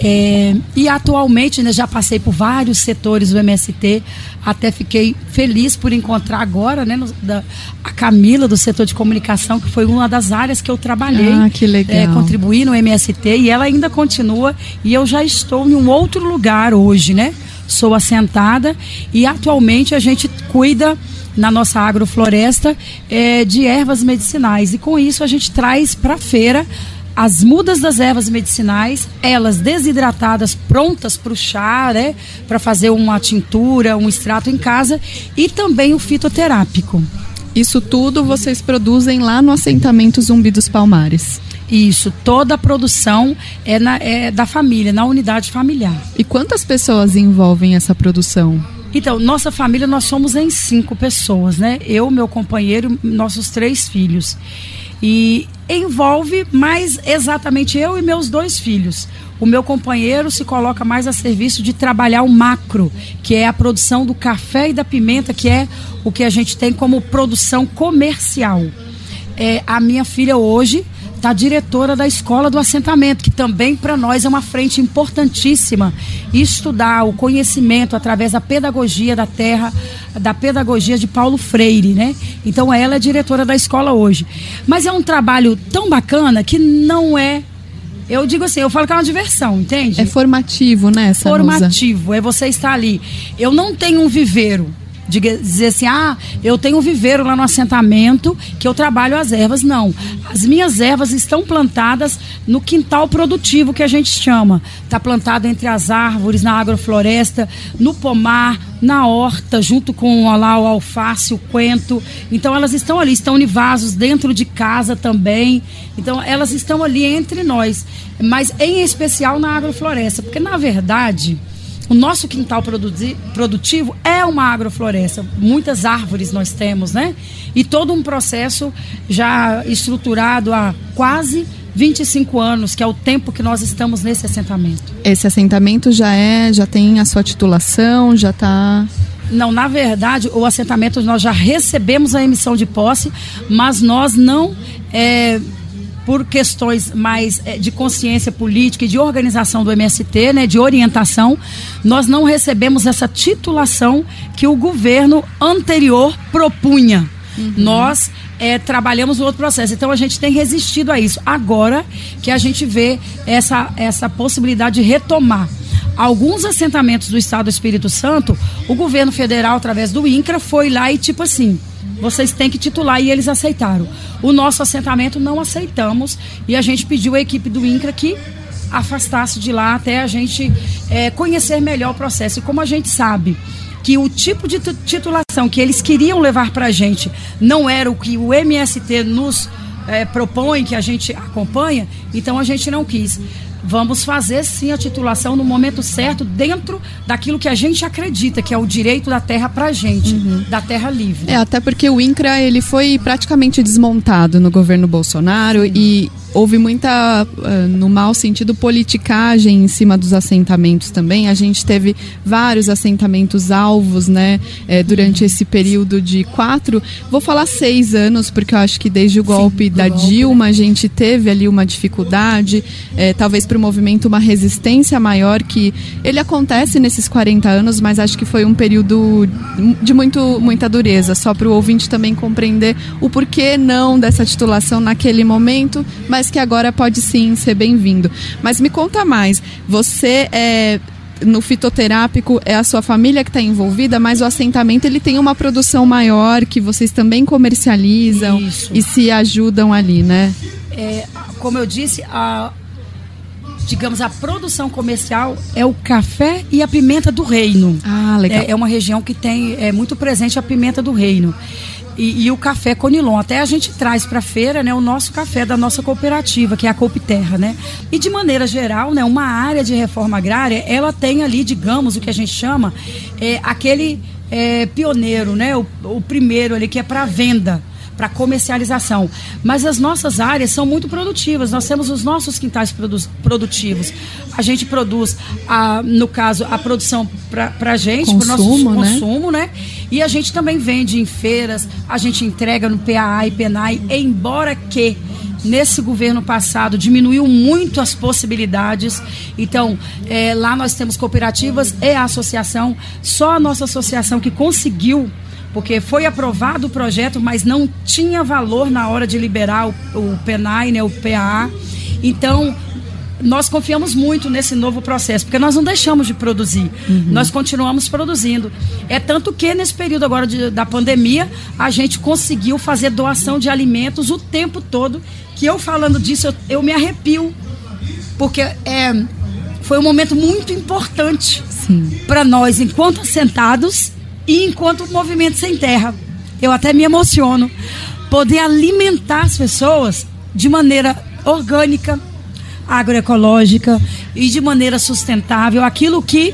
É, e atualmente né, já passei por vários setores do MST, até fiquei feliz por encontrar agora né, no, da, a Camila do setor de comunicação, que foi uma das áreas que eu trabalhei, ah, que legal. É, contribuí no MST e ela ainda continua e eu já estou em um outro lugar hoje, né? Sou assentada e atualmente a gente cuida na nossa agrofloresta é, de ervas medicinais e com isso a gente traz para a feira as mudas das ervas medicinais, elas desidratadas, prontas para o chá, né? Para fazer uma tintura, um extrato em casa, e também o fitoterápico. Isso tudo vocês produzem lá no assentamento Zumbi dos Palmares. Isso, toda a produção é, na, é da família, na unidade familiar. E quantas pessoas envolvem essa produção? Então, nossa família, nós somos em cinco pessoas, né? Eu, meu companheiro, nossos três filhos. E envolve mais exatamente eu e meus dois filhos. O meu companheiro se coloca mais a serviço de trabalhar o macro, que é a produção do café e da pimenta, que é o que a gente tem como produção comercial. É, a minha filha hoje está diretora da escola do assentamento, que também para nós é uma frente importantíssima. Estudar o conhecimento através da pedagogia da terra, da pedagogia de Paulo Freire, né? Então ela é diretora da escola hoje. Mas é um trabalho tão bacana que não é eu digo assim, eu falo que é uma diversão, entende? É formativo, né? Formativo, é você estar ali. Eu não tenho um viveiro de dizer assim, ah, eu tenho um viveiro lá no assentamento que eu trabalho as ervas. Não. As minhas ervas estão plantadas no quintal produtivo que a gente chama. Está plantado entre as árvores, na agrofloresta, no pomar, na horta, junto com lá, o alface, o coentro. Então elas estão ali, estão em vasos dentro de casa também. Então elas estão ali entre nós. Mas em especial na agrofloresta. Porque na verdade o nosso quintal produtivo é uma agrofloresta. Muitas árvores nós temos, né? E todo um processo já estruturado há quase 25 anos, que é o tempo que nós estamos nesse assentamento. Esse assentamento já é, já tem a sua titulação, já está não, na verdade, o assentamento nós já recebemos a emissão de posse, mas nós não é, por questões mais é, de consciência política e de organização do MST, né, de orientação, nós não recebemos essa titulação que o governo anterior propunha. Uhum. Nós é, trabalhamos no outro processo. Então a gente tem resistido a isso. Agora que a gente vê essa, essa possibilidade de retomar. Alguns assentamentos do Estado do Espírito Santo, o governo federal, através do INCRA, foi lá e tipo assim, vocês têm que titular e eles aceitaram. O nosso assentamento não aceitamos e a gente pediu à equipe do INCRA que afastasse de lá até a gente é, conhecer melhor o processo. E como a gente sabe que o tipo de titulação que eles queriam levar para a gente não era o que o MST nos é, propõe, que a gente acompanha, então a gente não quis vamos fazer sim a titulação no momento certo, dentro daquilo que a gente acredita, que é o direito da terra para a gente, uhum. da terra livre. É, até porque o INCRA ele foi praticamente desmontado no governo Bolsonaro sim. e houve muita, uh, no mau sentido, politicagem em cima dos assentamentos também. A gente teve vários assentamentos alvos, né, é, durante esse período de quatro, vou falar seis anos, porque eu acho que desde o golpe Sim, da golpe, Dilma né? a gente teve ali uma dificuldade, é, talvez para o movimento uma resistência maior que ele acontece nesses 40 anos, mas acho que foi um período de muito, muita dureza, só para o ouvinte também compreender o porquê não dessa titulação naquele momento, mas mas que agora pode sim ser bem-vindo. Mas me conta mais, você é no fitoterápico é a sua família que está envolvida, mas o assentamento ele tem uma produção maior que vocês também comercializam Isso. e se ajudam ali, né? É, como eu disse, a, digamos, a produção comercial é o café e a pimenta do reino. Ah, legal. É, é uma região que tem é muito presente a pimenta do reino e, e, o café Conilon. Até a gente traz para a feira né, o nosso café da nossa cooperativa, que é a Coopterra. Né? E de maneira geral, né, uma área de reforma agrária, ela tem ali, digamos, o que a gente chama, é, aquele é, pioneiro, né, o, o primeiro ali que é para venda para comercialização. Mas as nossas áreas são muito produtivas. Nós temos os nossos quintais produ produtivos. A gente produz, a, no caso, a produção para a gente, para o nosso né? consumo, né? E a gente também vende em feiras, a gente entrega no PAA e PENAI, embora que nesse governo passado diminuiu muito as possibilidades. Então, é, lá nós temos cooperativas e associação. Só a nossa associação que conseguiu porque foi aprovado o projeto, mas não tinha valor na hora de liberar o, o PENAI, né, o PAA. Então, nós confiamos muito nesse novo processo, porque nós não deixamos de produzir, uhum. nós continuamos produzindo. É tanto que nesse período agora de, da pandemia, a gente conseguiu fazer doação de alimentos o tempo todo, que eu falando disso, eu, eu me arrepio, porque é, foi um momento muito importante para nós, enquanto assentados, e enquanto movimento sem terra. Eu até me emociono. Poder alimentar as pessoas de maneira orgânica, agroecológica e de maneira sustentável, aquilo que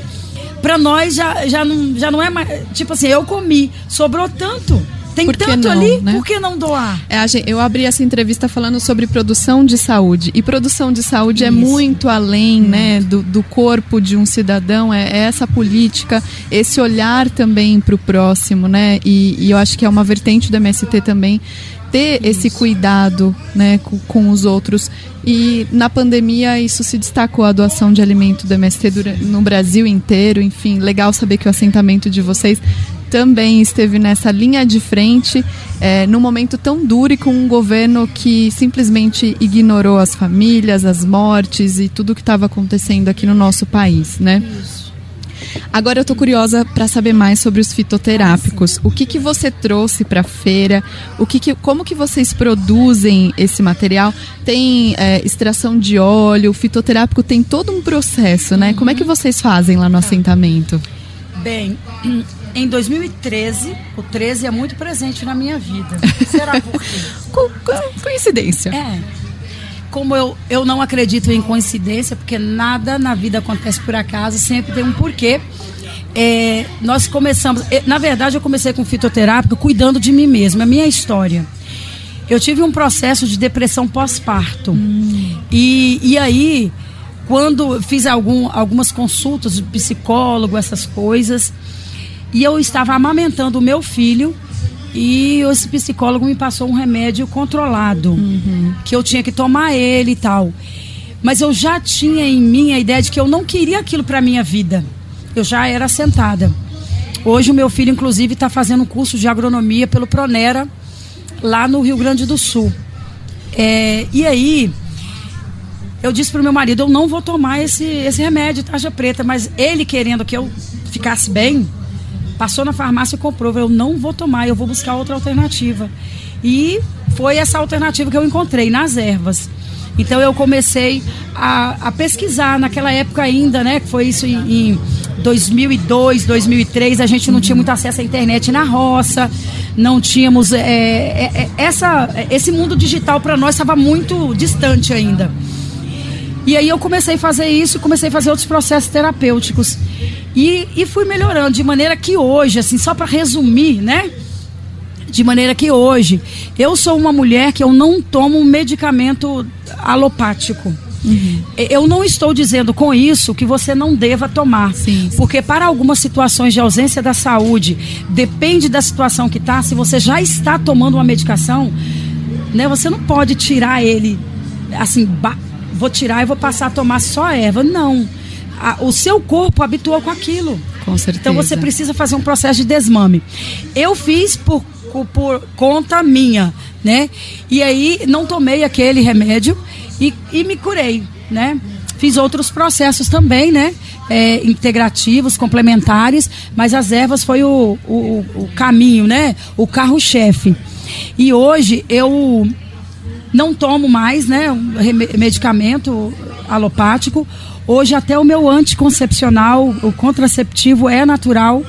para nós já, já, não, já não é mais. Tipo assim, eu comi, sobrou tanto tem por tanto não, ali, né? por que não doar? É, eu abri essa entrevista falando sobre produção de saúde. E produção de saúde é Isso. é muito além né, do, do, corpo de um cidadão, é, é essa política, esse olhar também para o próximo, né? E, e eu acho que é uma vertente do MST também ter esse cuidado né, com, com, os outros. E na pandemia isso se destacou, a doação de alimento do MST no Brasil inteiro. Enfim, legal saber que o assentamento de vocês também esteve nessa linha de frente, é, num momento tão duro e com um governo que simplesmente ignorou as famílias, as mortes e tudo que estava acontecendo aqui no nosso país, né? Isso. Agora eu tô curiosa para saber mais sobre os fitoterápicos. O que que você trouxe para a feira? O que, que como que vocês produzem esse material? Tem é, extração de óleo, o fitoterápico tem todo um processo, né? Como é que vocês fazem lá no assentamento? Bem, em 2013, o 13 é muito presente na minha vida. Será por quê? Co coincidência. É. Como eu, eu não acredito em coincidência, porque nada na vida acontece por acaso, sempre tem um porquê. É, nós começamos, na verdade, eu comecei com fitoterápico cuidando de mim mesma, a minha história. Eu tive um processo de depressão pós-parto. Hum. E, e aí, quando fiz algum, algumas consultas de psicólogo, essas coisas, e eu estava amamentando o meu filho e esse psicólogo me passou um remédio controlado, uhum. que eu tinha que tomar ele e tal. Mas eu já tinha em mim a ideia de que eu não queria aquilo para minha vida. Eu já era sentada. Hoje o meu filho, inclusive, está fazendo um curso de agronomia pelo Pronera, lá no Rio Grande do Sul. É, e aí, eu disse para o meu marido, eu não vou tomar esse, esse remédio, tarja preta, mas ele querendo que eu ficasse bem, Passou na farmácia e comprou. Eu não vou tomar, eu vou buscar outra alternativa. E foi essa alternativa que eu encontrei nas ervas. Então eu comecei a, a pesquisar naquela época ainda, né? Que foi isso em, em 2002, 2003. A gente não tinha muito acesso à internet na roça, não tínhamos é, é, é essa, esse mundo digital para nós estava muito distante ainda. E aí eu comecei a fazer isso, comecei a fazer outros processos terapêuticos. E, e fui melhorando, de maneira que hoje, assim, só para resumir, né? De maneira que hoje, eu sou uma mulher que eu não tomo um medicamento alopático. Uhum. Eu não estou dizendo com isso que você não deva tomar. Sim, sim. Porque para algumas situações de ausência da saúde, depende da situação que está, se você já está tomando uma medicação, né, você não pode tirar ele assim, vou tirar e vou passar a tomar só erva. Não. A, o seu corpo habituou com aquilo. Com certeza. Então você precisa fazer um processo de desmame. Eu fiz por, por conta minha, né? E aí não tomei aquele remédio e, e me curei, né? Fiz outros processos também, né? É, integrativos, complementares, mas as ervas foi o, o, o caminho, né? O carro-chefe. E hoje eu não tomo mais, né, um medicamento alopático. Hoje até o meu anticoncepcional, o contraceptivo é natural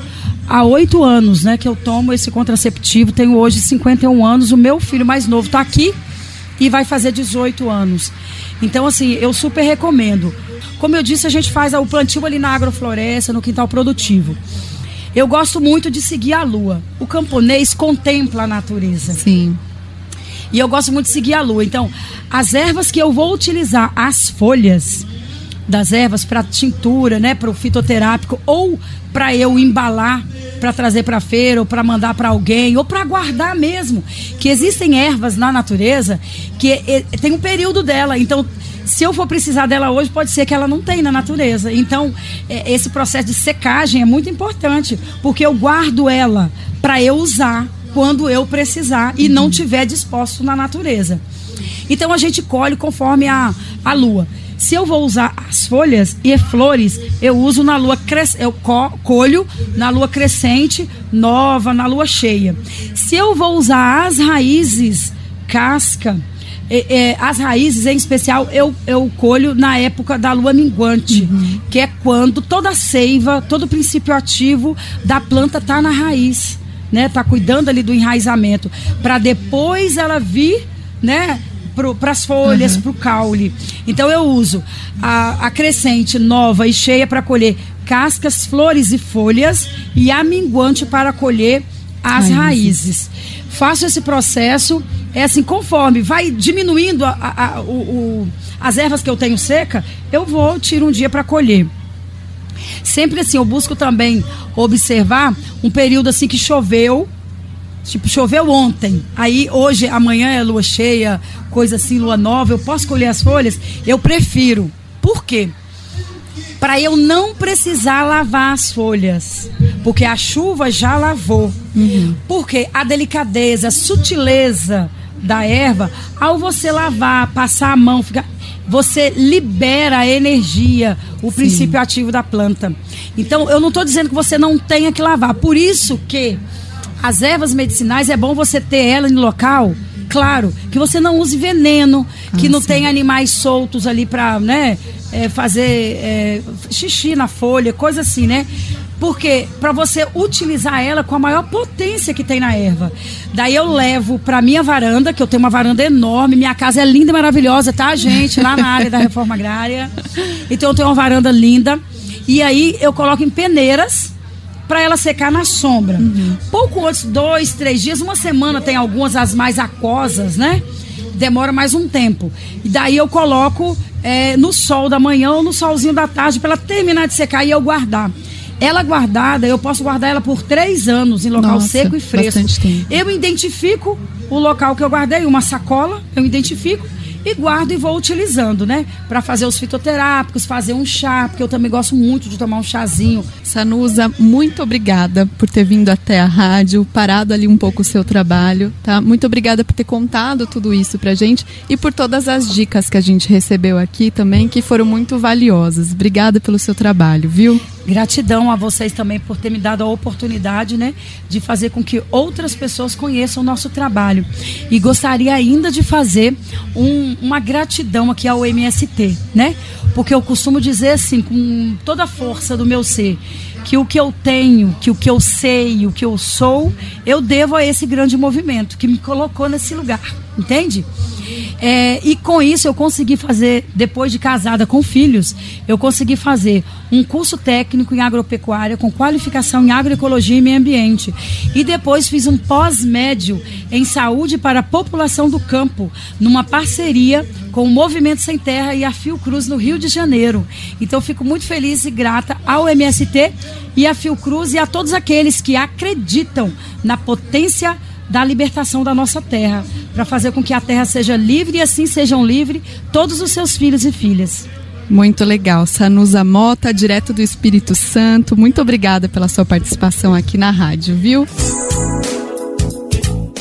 há oito anos, né, que eu tomo esse contraceptivo. Tenho hoje 51 anos. O meu filho mais novo está aqui e vai fazer 18 anos. Então, assim, eu super recomendo. Como eu disse, a gente faz o plantio ali na agrofloresta, no quintal produtivo. Eu gosto muito de seguir a lua. O camponês contempla a natureza. Sim. E eu gosto muito de seguir a lua. Então, as ervas que eu vou utilizar, as folhas, das ervas para tintura, né, para o fitoterápico ou para eu embalar para trazer para feira ou para mandar para alguém ou para guardar mesmo, que existem ervas na natureza que é, tem um período dela, então se eu for precisar dela hoje, pode ser que ela não tenha na natureza. Então, é, esse processo de secagem é muito importante, porque eu guardo ela para eu usar quando eu precisar e não tiver disposto na natureza. Então a gente colhe conforme a, a lua. Se eu vou usar as folhas e flores, eu uso na lua cres... eu colho na lua crescente, nova, na lua cheia. Se eu vou usar as raízes, casca, as raízes, em especial, eu, eu colho na época da lua minguante, uhum. que é quando toda a seiva, todo o princípio ativo da planta está na raiz, né? Tá cuidando ali do enraizamento, para depois ela vir, né? Para as folhas, uhum. para o caule. Então eu uso a, a crescente nova e cheia para colher cascas, flores e folhas e a minguante para colher as raízes. raízes. Faço esse processo, é assim, conforme vai diminuindo a, a, a, o, o, as ervas que eu tenho seca, eu vou, tiro um dia para colher. Sempre assim, eu busco também observar um período assim que choveu, Tipo, choveu ontem. Aí hoje, amanhã é lua cheia, coisa assim, lua nova. Eu posso colher as folhas? Eu prefiro. Por quê? Para eu não precisar lavar as folhas. Porque a chuva já lavou. Uhum. Porque a delicadeza, a sutileza da erva, ao você lavar, passar a mão, ficar, você libera a energia, o Sim. princípio ativo da planta. Então, eu não estou dizendo que você não tenha que lavar. Por isso que as ervas medicinais é bom você ter ela no local, claro, que você não use veneno, que ah, não sim. tenha animais soltos ali para, né, é, fazer é, xixi na folha, coisa assim, né? Porque para você utilizar ela com a maior potência que tem na erva. Daí eu levo para minha varanda, que eu tenho uma varanda enorme, minha casa é linda e maravilhosa, tá, gente? Lá na área da reforma agrária. Então eu tenho uma varanda linda. E aí eu coloco em peneiras para ela secar na sombra. Uhum. Pouco antes, dois, três dias, uma semana tem algumas as mais aquosas, né? Demora mais um tempo. E daí eu coloco é, no sol da manhã ou no solzinho da tarde para ela terminar de secar e eu guardar. Ela guardada, eu posso guardar ela por três anos em local Nossa, seco e fresco. Eu identifico o local que eu guardei, uma sacola, eu identifico e guardo e vou utilizando, né? Para fazer os fitoterápicos, fazer um chá, porque eu também gosto muito de tomar um chazinho. Sanusa, muito obrigada por ter vindo até a rádio, parado ali um pouco o seu trabalho, tá? Muito obrigada por ter contado tudo isso pra gente e por todas as dicas que a gente recebeu aqui também, que foram muito valiosas. Obrigada pelo seu trabalho, viu? Gratidão a vocês também por ter me dado a oportunidade, né, de fazer com que outras pessoas conheçam o nosso trabalho. E gostaria ainda de fazer um, uma gratidão aqui ao MST, né? Porque eu costumo dizer assim, com toda a força do meu ser, que o que eu tenho, que o que eu sei, o que eu sou, eu devo a esse grande movimento que me colocou nesse lugar, entende? É, e com isso eu consegui fazer, depois de casada com filhos, eu consegui fazer um curso técnico em agropecuária com qualificação em agroecologia e meio ambiente. E depois fiz um pós-médio em saúde para a população do campo, numa parceria com o Movimento Sem Terra e a Fiocruz no Rio de Janeiro. Então fico muito feliz e grata ao MST e à Fiocruz e a todos aqueles que acreditam na potência da libertação da nossa terra, para fazer com que a terra seja livre e assim sejam livres todos os seus filhos e filhas. Muito legal. Sanusa Mota, direto do Espírito Santo. Muito obrigada pela sua participação aqui na rádio, viu?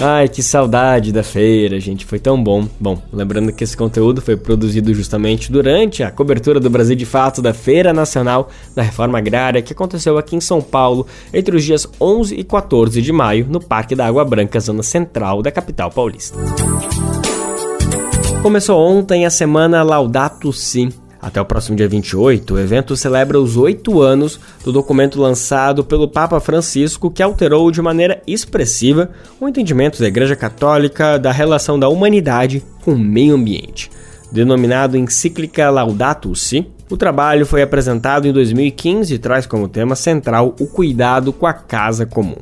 Ai, que saudade da feira, gente, foi tão bom. Bom, lembrando que esse conteúdo foi produzido justamente durante a cobertura do Brasil de Fato da Feira Nacional da Reforma Agrária, que aconteceu aqui em São Paulo entre os dias 11 e 14 de maio, no Parque da Água Branca, zona central da capital paulista. Começou ontem a semana Laudato Si, até o próximo dia 28, o evento celebra os oito anos do documento lançado pelo Papa Francisco que alterou de maneira expressiva o entendimento da Igreja Católica da relação da humanidade com o meio ambiente. Denominado encíclica Laudato Si, o trabalho foi apresentado em 2015 e traz como tema central o cuidado com a casa comum.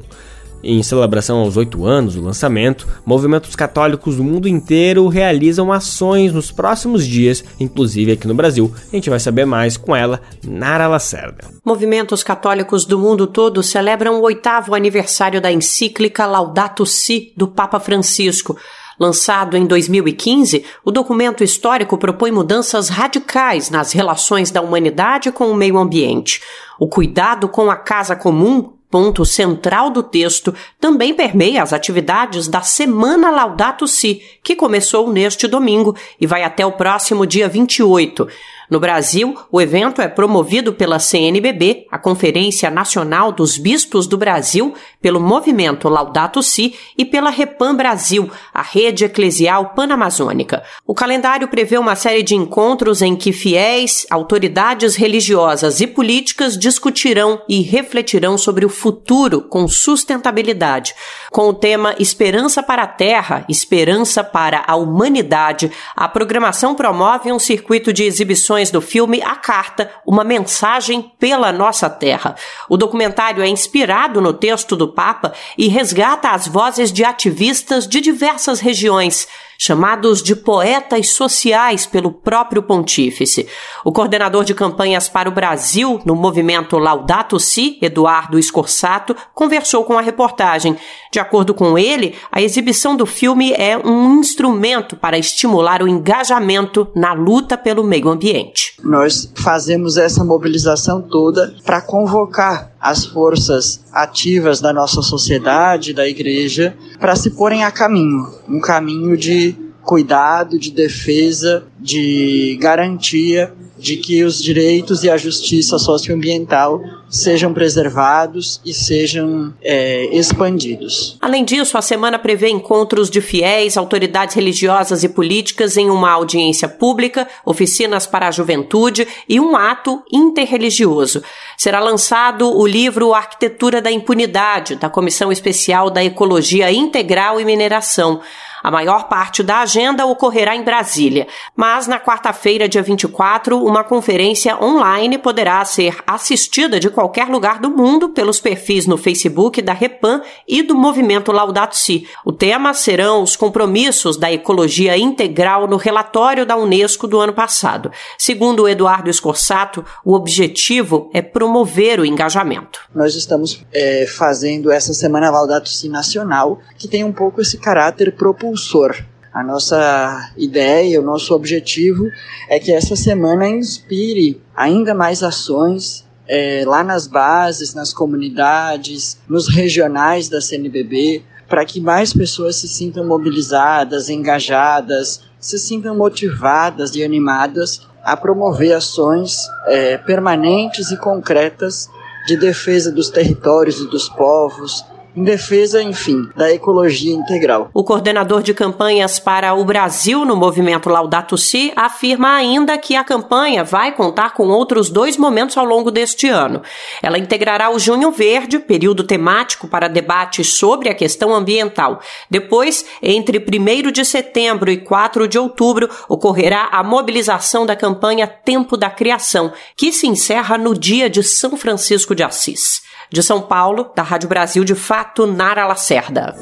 Em celebração aos oito anos do lançamento, movimentos católicos do mundo inteiro realizam ações nos próximos dias, inclusive aqui no Brasil. A gente vai saber mais com ela, Nara Lacerda. Movimentos católicos do mundo todo celebram o oitavo aniversário da encíclica Laudato Si do Papa Francisco. Lançado em 2015, o documento histórico propõe mudanças radicais nas relações da humanidade com o meio ambiente. O cuidado com a casa comum, ponto central do texto, também permeia as atividades da Semana Laudato Si, que começou neste domingo e vai até o próximo dia 28. No Brasil, o evento é promovido pela CNBB, a Conferência Nacional dos Bispos do Brasil, pelo movimento Laudato Si e pela Repam Brasil, a rede eclesial panamazônica. O calendário prevê uma série de encontros em que fiéis, autoridades religiosas e políticas discutirão e refletirão sobre o futuro com sustentabilidade. Com o tema Esperança para a Terra, Esperança para a Humanidade, a programação promove um circuito de exibições do filme A Carta, uma mensagem pela nossa terra. O documentário é inspirado no texto do Papa e resgata as vozes de ativistas de diversas regiões chamados de poetas sociais pelo próprio pontífice. O coordenador de campanhas para o Brasil no movimento Laudato Si, Eduardo Escorsato, conversou com a reportagem. De acordo com ele, a exibição do filme é um instrumento para estimular o engajamento na luta pelo meio ambiente. Nós fazemos essa mobilização toda para convocar as forças ativas da nossa sociedade, da igreja, para se porem a caminho. Um caminho de cuidado, de defesa, de garantia de que os direitos e a justiça socioambiental sejam preservados e sejam é, expandidos. Além disso, a semana prevê encontros de fiéis, autoridades religiosas e políticas em uma audiência pública, oficinas para a juventude e um ato interreligioso. Será lançado o livro Arquitetura da Impunidade, da Comissão Especial da Ecologia Integral e Mineração. A maior parte da agenda ocorrerá em Brasília, mas na quarta-feira, dia 24, uma conferência online poderá ser assistida de qualquer lugar do mundo pelos perfis no Facebook da Repam e do movimento Laudato Si. O tema serão os compromissos da ecologia integral no relatório da Unesco do ano passado. Segundo Eduardo Escorsato, o objetivo é promover o engajamento. Nós estamos é, fazendo essa Semana Laudato Si Nacional, que tem um pouco esse caráter A nossa ideia, o nosso objetivo é que essa semana inspire ainda mais ações é, lá nas bases, nas comunidades, nos regionais da CNBB, para que mais pessoas se sintam mobilizadas, engajadas, se sintam motivadas e animadas a promover ações é, permanentes e concretas de defesa dos territórios e dos povos, em defesa, enfim, da ecologia integral. O coordenador de campanhas para o Brasil no movimento Laudato Si afirma ainda que a campanha vai contar com outros dois momentos ao longo deste ano. Ela integrará o Junho Verde, período temático para debates sobre a questão ambiental. Depois, entre 1 de setembro e 4 de outubro, ocorrerá a mobilização da campanha Tempo da Criação, que se encerra no dia de São Francisco de Assis. De São Paulo, da Rádio Brasil de Fato, Nara Lacerda.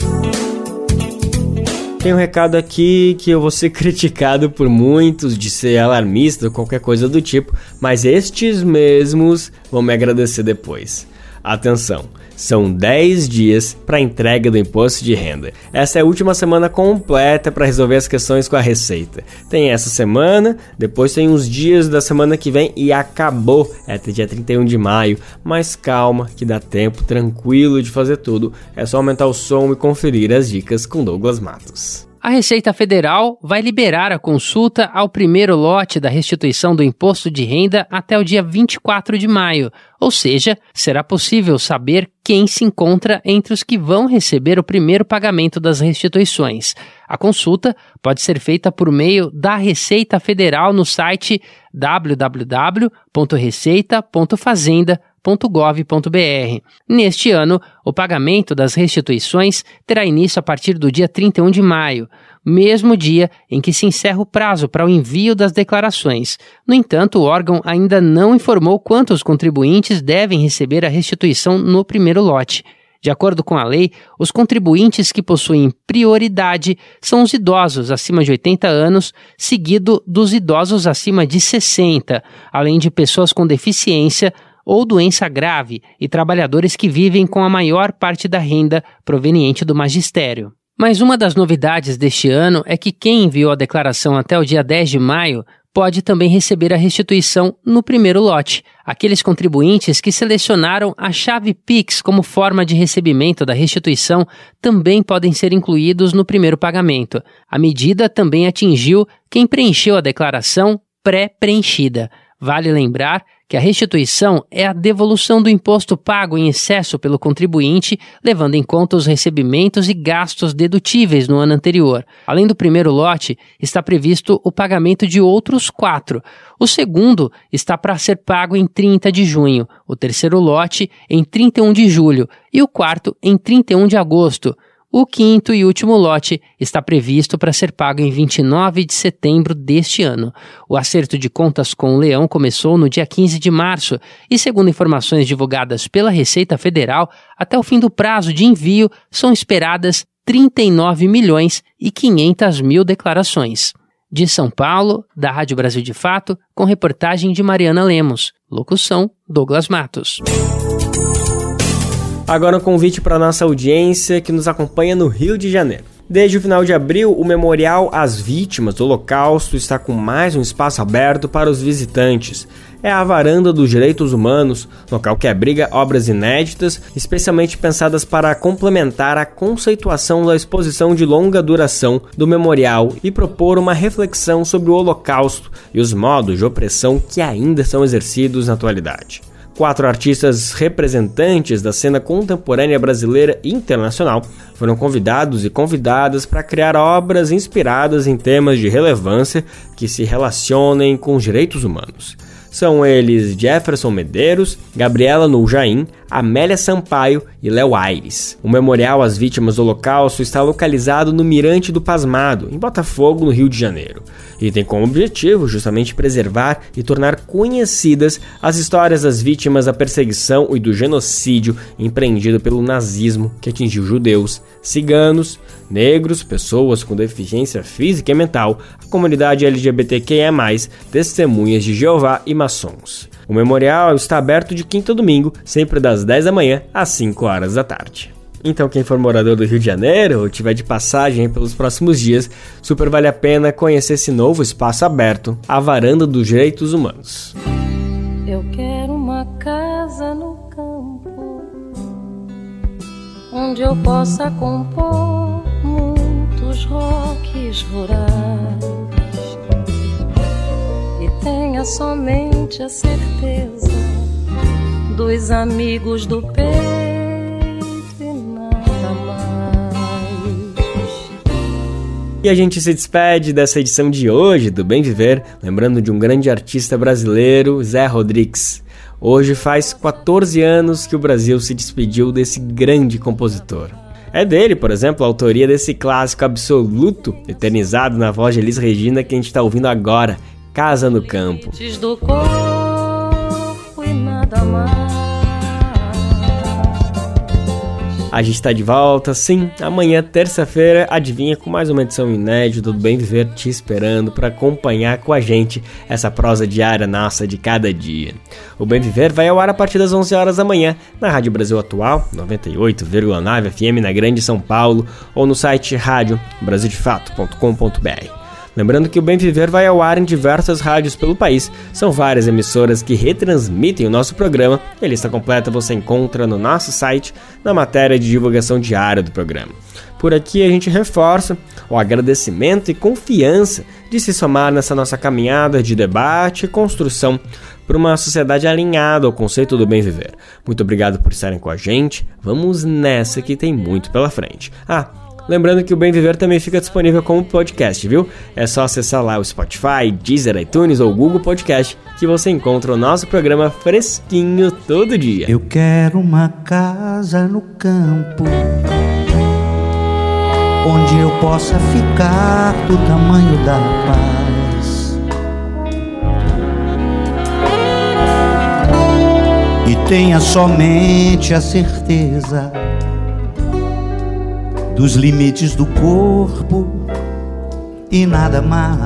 Tem um recado aqui que eu vou ser criticado por muitos de ser alarmista ou qualquer coisa do tipo, mas estes mesmos vão me agradecer depois. Atenção! São 10 dias para entrega do imposto de renda. Essa é a última semana completa para resolver as questões com a Receita. Tem essa semana, depois tem uns dias da semana que vem e acabou. É até dia 31 de maio. Mas calma, que dá tempo tranquilo de fazer tudo. É só aumentar o som e conferir as dicas com Douglas Matos. A Receita Federal vai liberar a consulta ao primeiro lote da restituição do imposto de renda até o dia 24 de maio, ou seja, será possível saber quem se encontra entre os que vão receber o primeiro pagamento das restituições. A consulta pode ser feita por meio da Receita Federal no site www.receita.fazenda.com www.gov.br. Neste ano, o pagamento das restituições terá início a partir do dia 31 de maio, mesmo dia em que se encerra o prazo para o envio das declarações. No entanto, o órgão ainda não informou quantos contribuintes devem receber a restituição no primeiro lote. De acordo com a lei, os contribuintes que possuem prioridade são os idosos acima de 80 anos, seguido dos idosos acima de 60, além de pessoas com deficiência ou doença grave e trabalhadores que vivem com a maior parte da renda proveniente do magistério. Mas uma das novidades deste ano é que quem enviou a declaração até o dia 10 de maio pode também receber a restituição no primeiro lote. Aqueles contribuintes que selecionaram a chave Pix como forma de recebimento da restituição também podem ser incluídos no primeiro pagamento. A medida também atingiu quem preencheu a declaração pré-preenchida. Vale lembrar que a restituição é a devolução do imposto pago em excesso pelo contribuinte, levando em conta os recebimentos e gastos dedutíveis no ano anterior. Além do primeiro lote, está previsto o pagamento de outros quatro. O segundo está para ser pago em 30 de junho, o terceiro lote em 31 de julho e o quarto em 31 de agosto. O quinto e último lote está previsto para ser pago em 29 de setembro deste ano. O acerto de contas com o Leão começou no dia 15 de março e, segundo informações divulgadas pela Receita Federal, até o fim do prazo de envio são esperadas 39 milhões e 500 mil declarações. De São Paulo, da Rádio Brasil de Fato, com reportagem de Mariana Lemos. Locução: Douglas Matos. Agora um convite para nossa audiência que nos acompanha no Rio de Janeiro. Desde o final de abril, o Memorial às Vítimas do Holocausto está com mais um espaço aberto para os visitantes. É a Varanda dos Direitos Humanos, local que abriga obras inéditas, especialmente pensadas para complementar a conceituação da exposição de longa duração do memorial e propor uma reflexão sobre o Holocausto e os modos de opressão que ainda são exercidos na atualidade. Quatro artistas representantes da cena contemporânea brasileira e internacional foram convidados e convidadas para criar obras inspiradas em temas de relevância que se relacionem com os direitos humanos. São eles Jefferson Medeiros, Gabriela Nuljaim, Amélia Sampaio e Léo Aires. O memorial às vítimas do Holocausto está localizado no Mirante do Pasmado, em Botafogo, no Rio de Janeiro e tem como objetivo justamente preservar e tornar conhecidas as histórias das vítimas da perseguição e do genocídio empreendido pelo nazismo que atingiu judeus, ciganos, negros, pessoas com deficiência física e mental, a comunidade LGBTQIA+, testemunhas de Jeová e maçons. O memorial está aberto de quinta a domingo, sempre das 10 da manhã às 5 horas da tarde. Então, quem for morador do Rio de Janeiro ou tiver de passagem pelos próximos dias, super vale a pena conhecer esse novo espaço aberto, a Varanda dos Direitos Humanos. Eu quero uma casa no campo, onde eu possa compor muitos rocks rurais tenha somente a certeza dos amigos do peito E a gente se despede dessa edição de hoje do Bem Viver, lembrando de um grande artista brasileiro, Zé Rodrigues. Hoje faz 14 anos que o Brasil se despediu desse grande compositor. É dele, por exemplo, a autoria desse clássico absoluto, eternizado na voz de Elis Regina que a gente está ouvindo agora, Casa no Campo. Do corpo e nada mais. A gente está de volta, sim, amanhã, terça-feira, adivinha, com mais uma edição inédita do Bem Viver te esperando para acompanhar com a gente essa prosa diária nossa de cada dia. O Bem Viver vai ao ar a partir das 11 horas da manhã na Rádio Brasil Atual, 98,9 FM na Grande São Paulo ou no site rádio brasildefato.com.br. Lembrando que o Bem Viver vai ao ar em diversas rádios pelo país. São várias emissoras que retransmitem o nosso programa. a lista completa você encontra no nosso site, na matéria de divulgação diária do programa. Por aqui a gente reforça o agradecimento e confiança de se somar nessa nossa caminhada de debate e construção para uma sociedade alinhada ao conceito do bem viver. Muito obrigado por estarem com a gente. Vamos nessa que tem muito pela frente. Ah, Lembrando que o Bem Viver também fica disponível como podcast, viu? É só acessar lá o Spotify, Deezer, iTunes ou Google Podcast que você encontra o nosso programa fresquinho todo dia. Eu quero uma casa no campo onde eu possa ficar do tamanho da paz. E tenha somente a certeza dos limites do corpo e nada mais.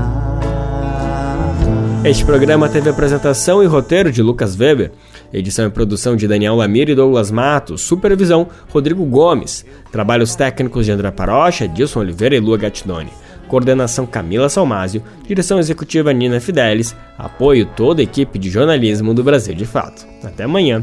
Este programa teve apresentação e roteiro de Lucas Weber, edição e produção de Daniel Lamir e Douglas Matos, supervisão Rodrigo Gomes, trabalhos técnicos de André Parocha, Dilson Oliveira e Lua Gattinoni, coordenação Camila Salmásio, direção executiva Nina Fidelis, apoio toda a equipe de jornalismo do Brasil de Fato. Até amanhã.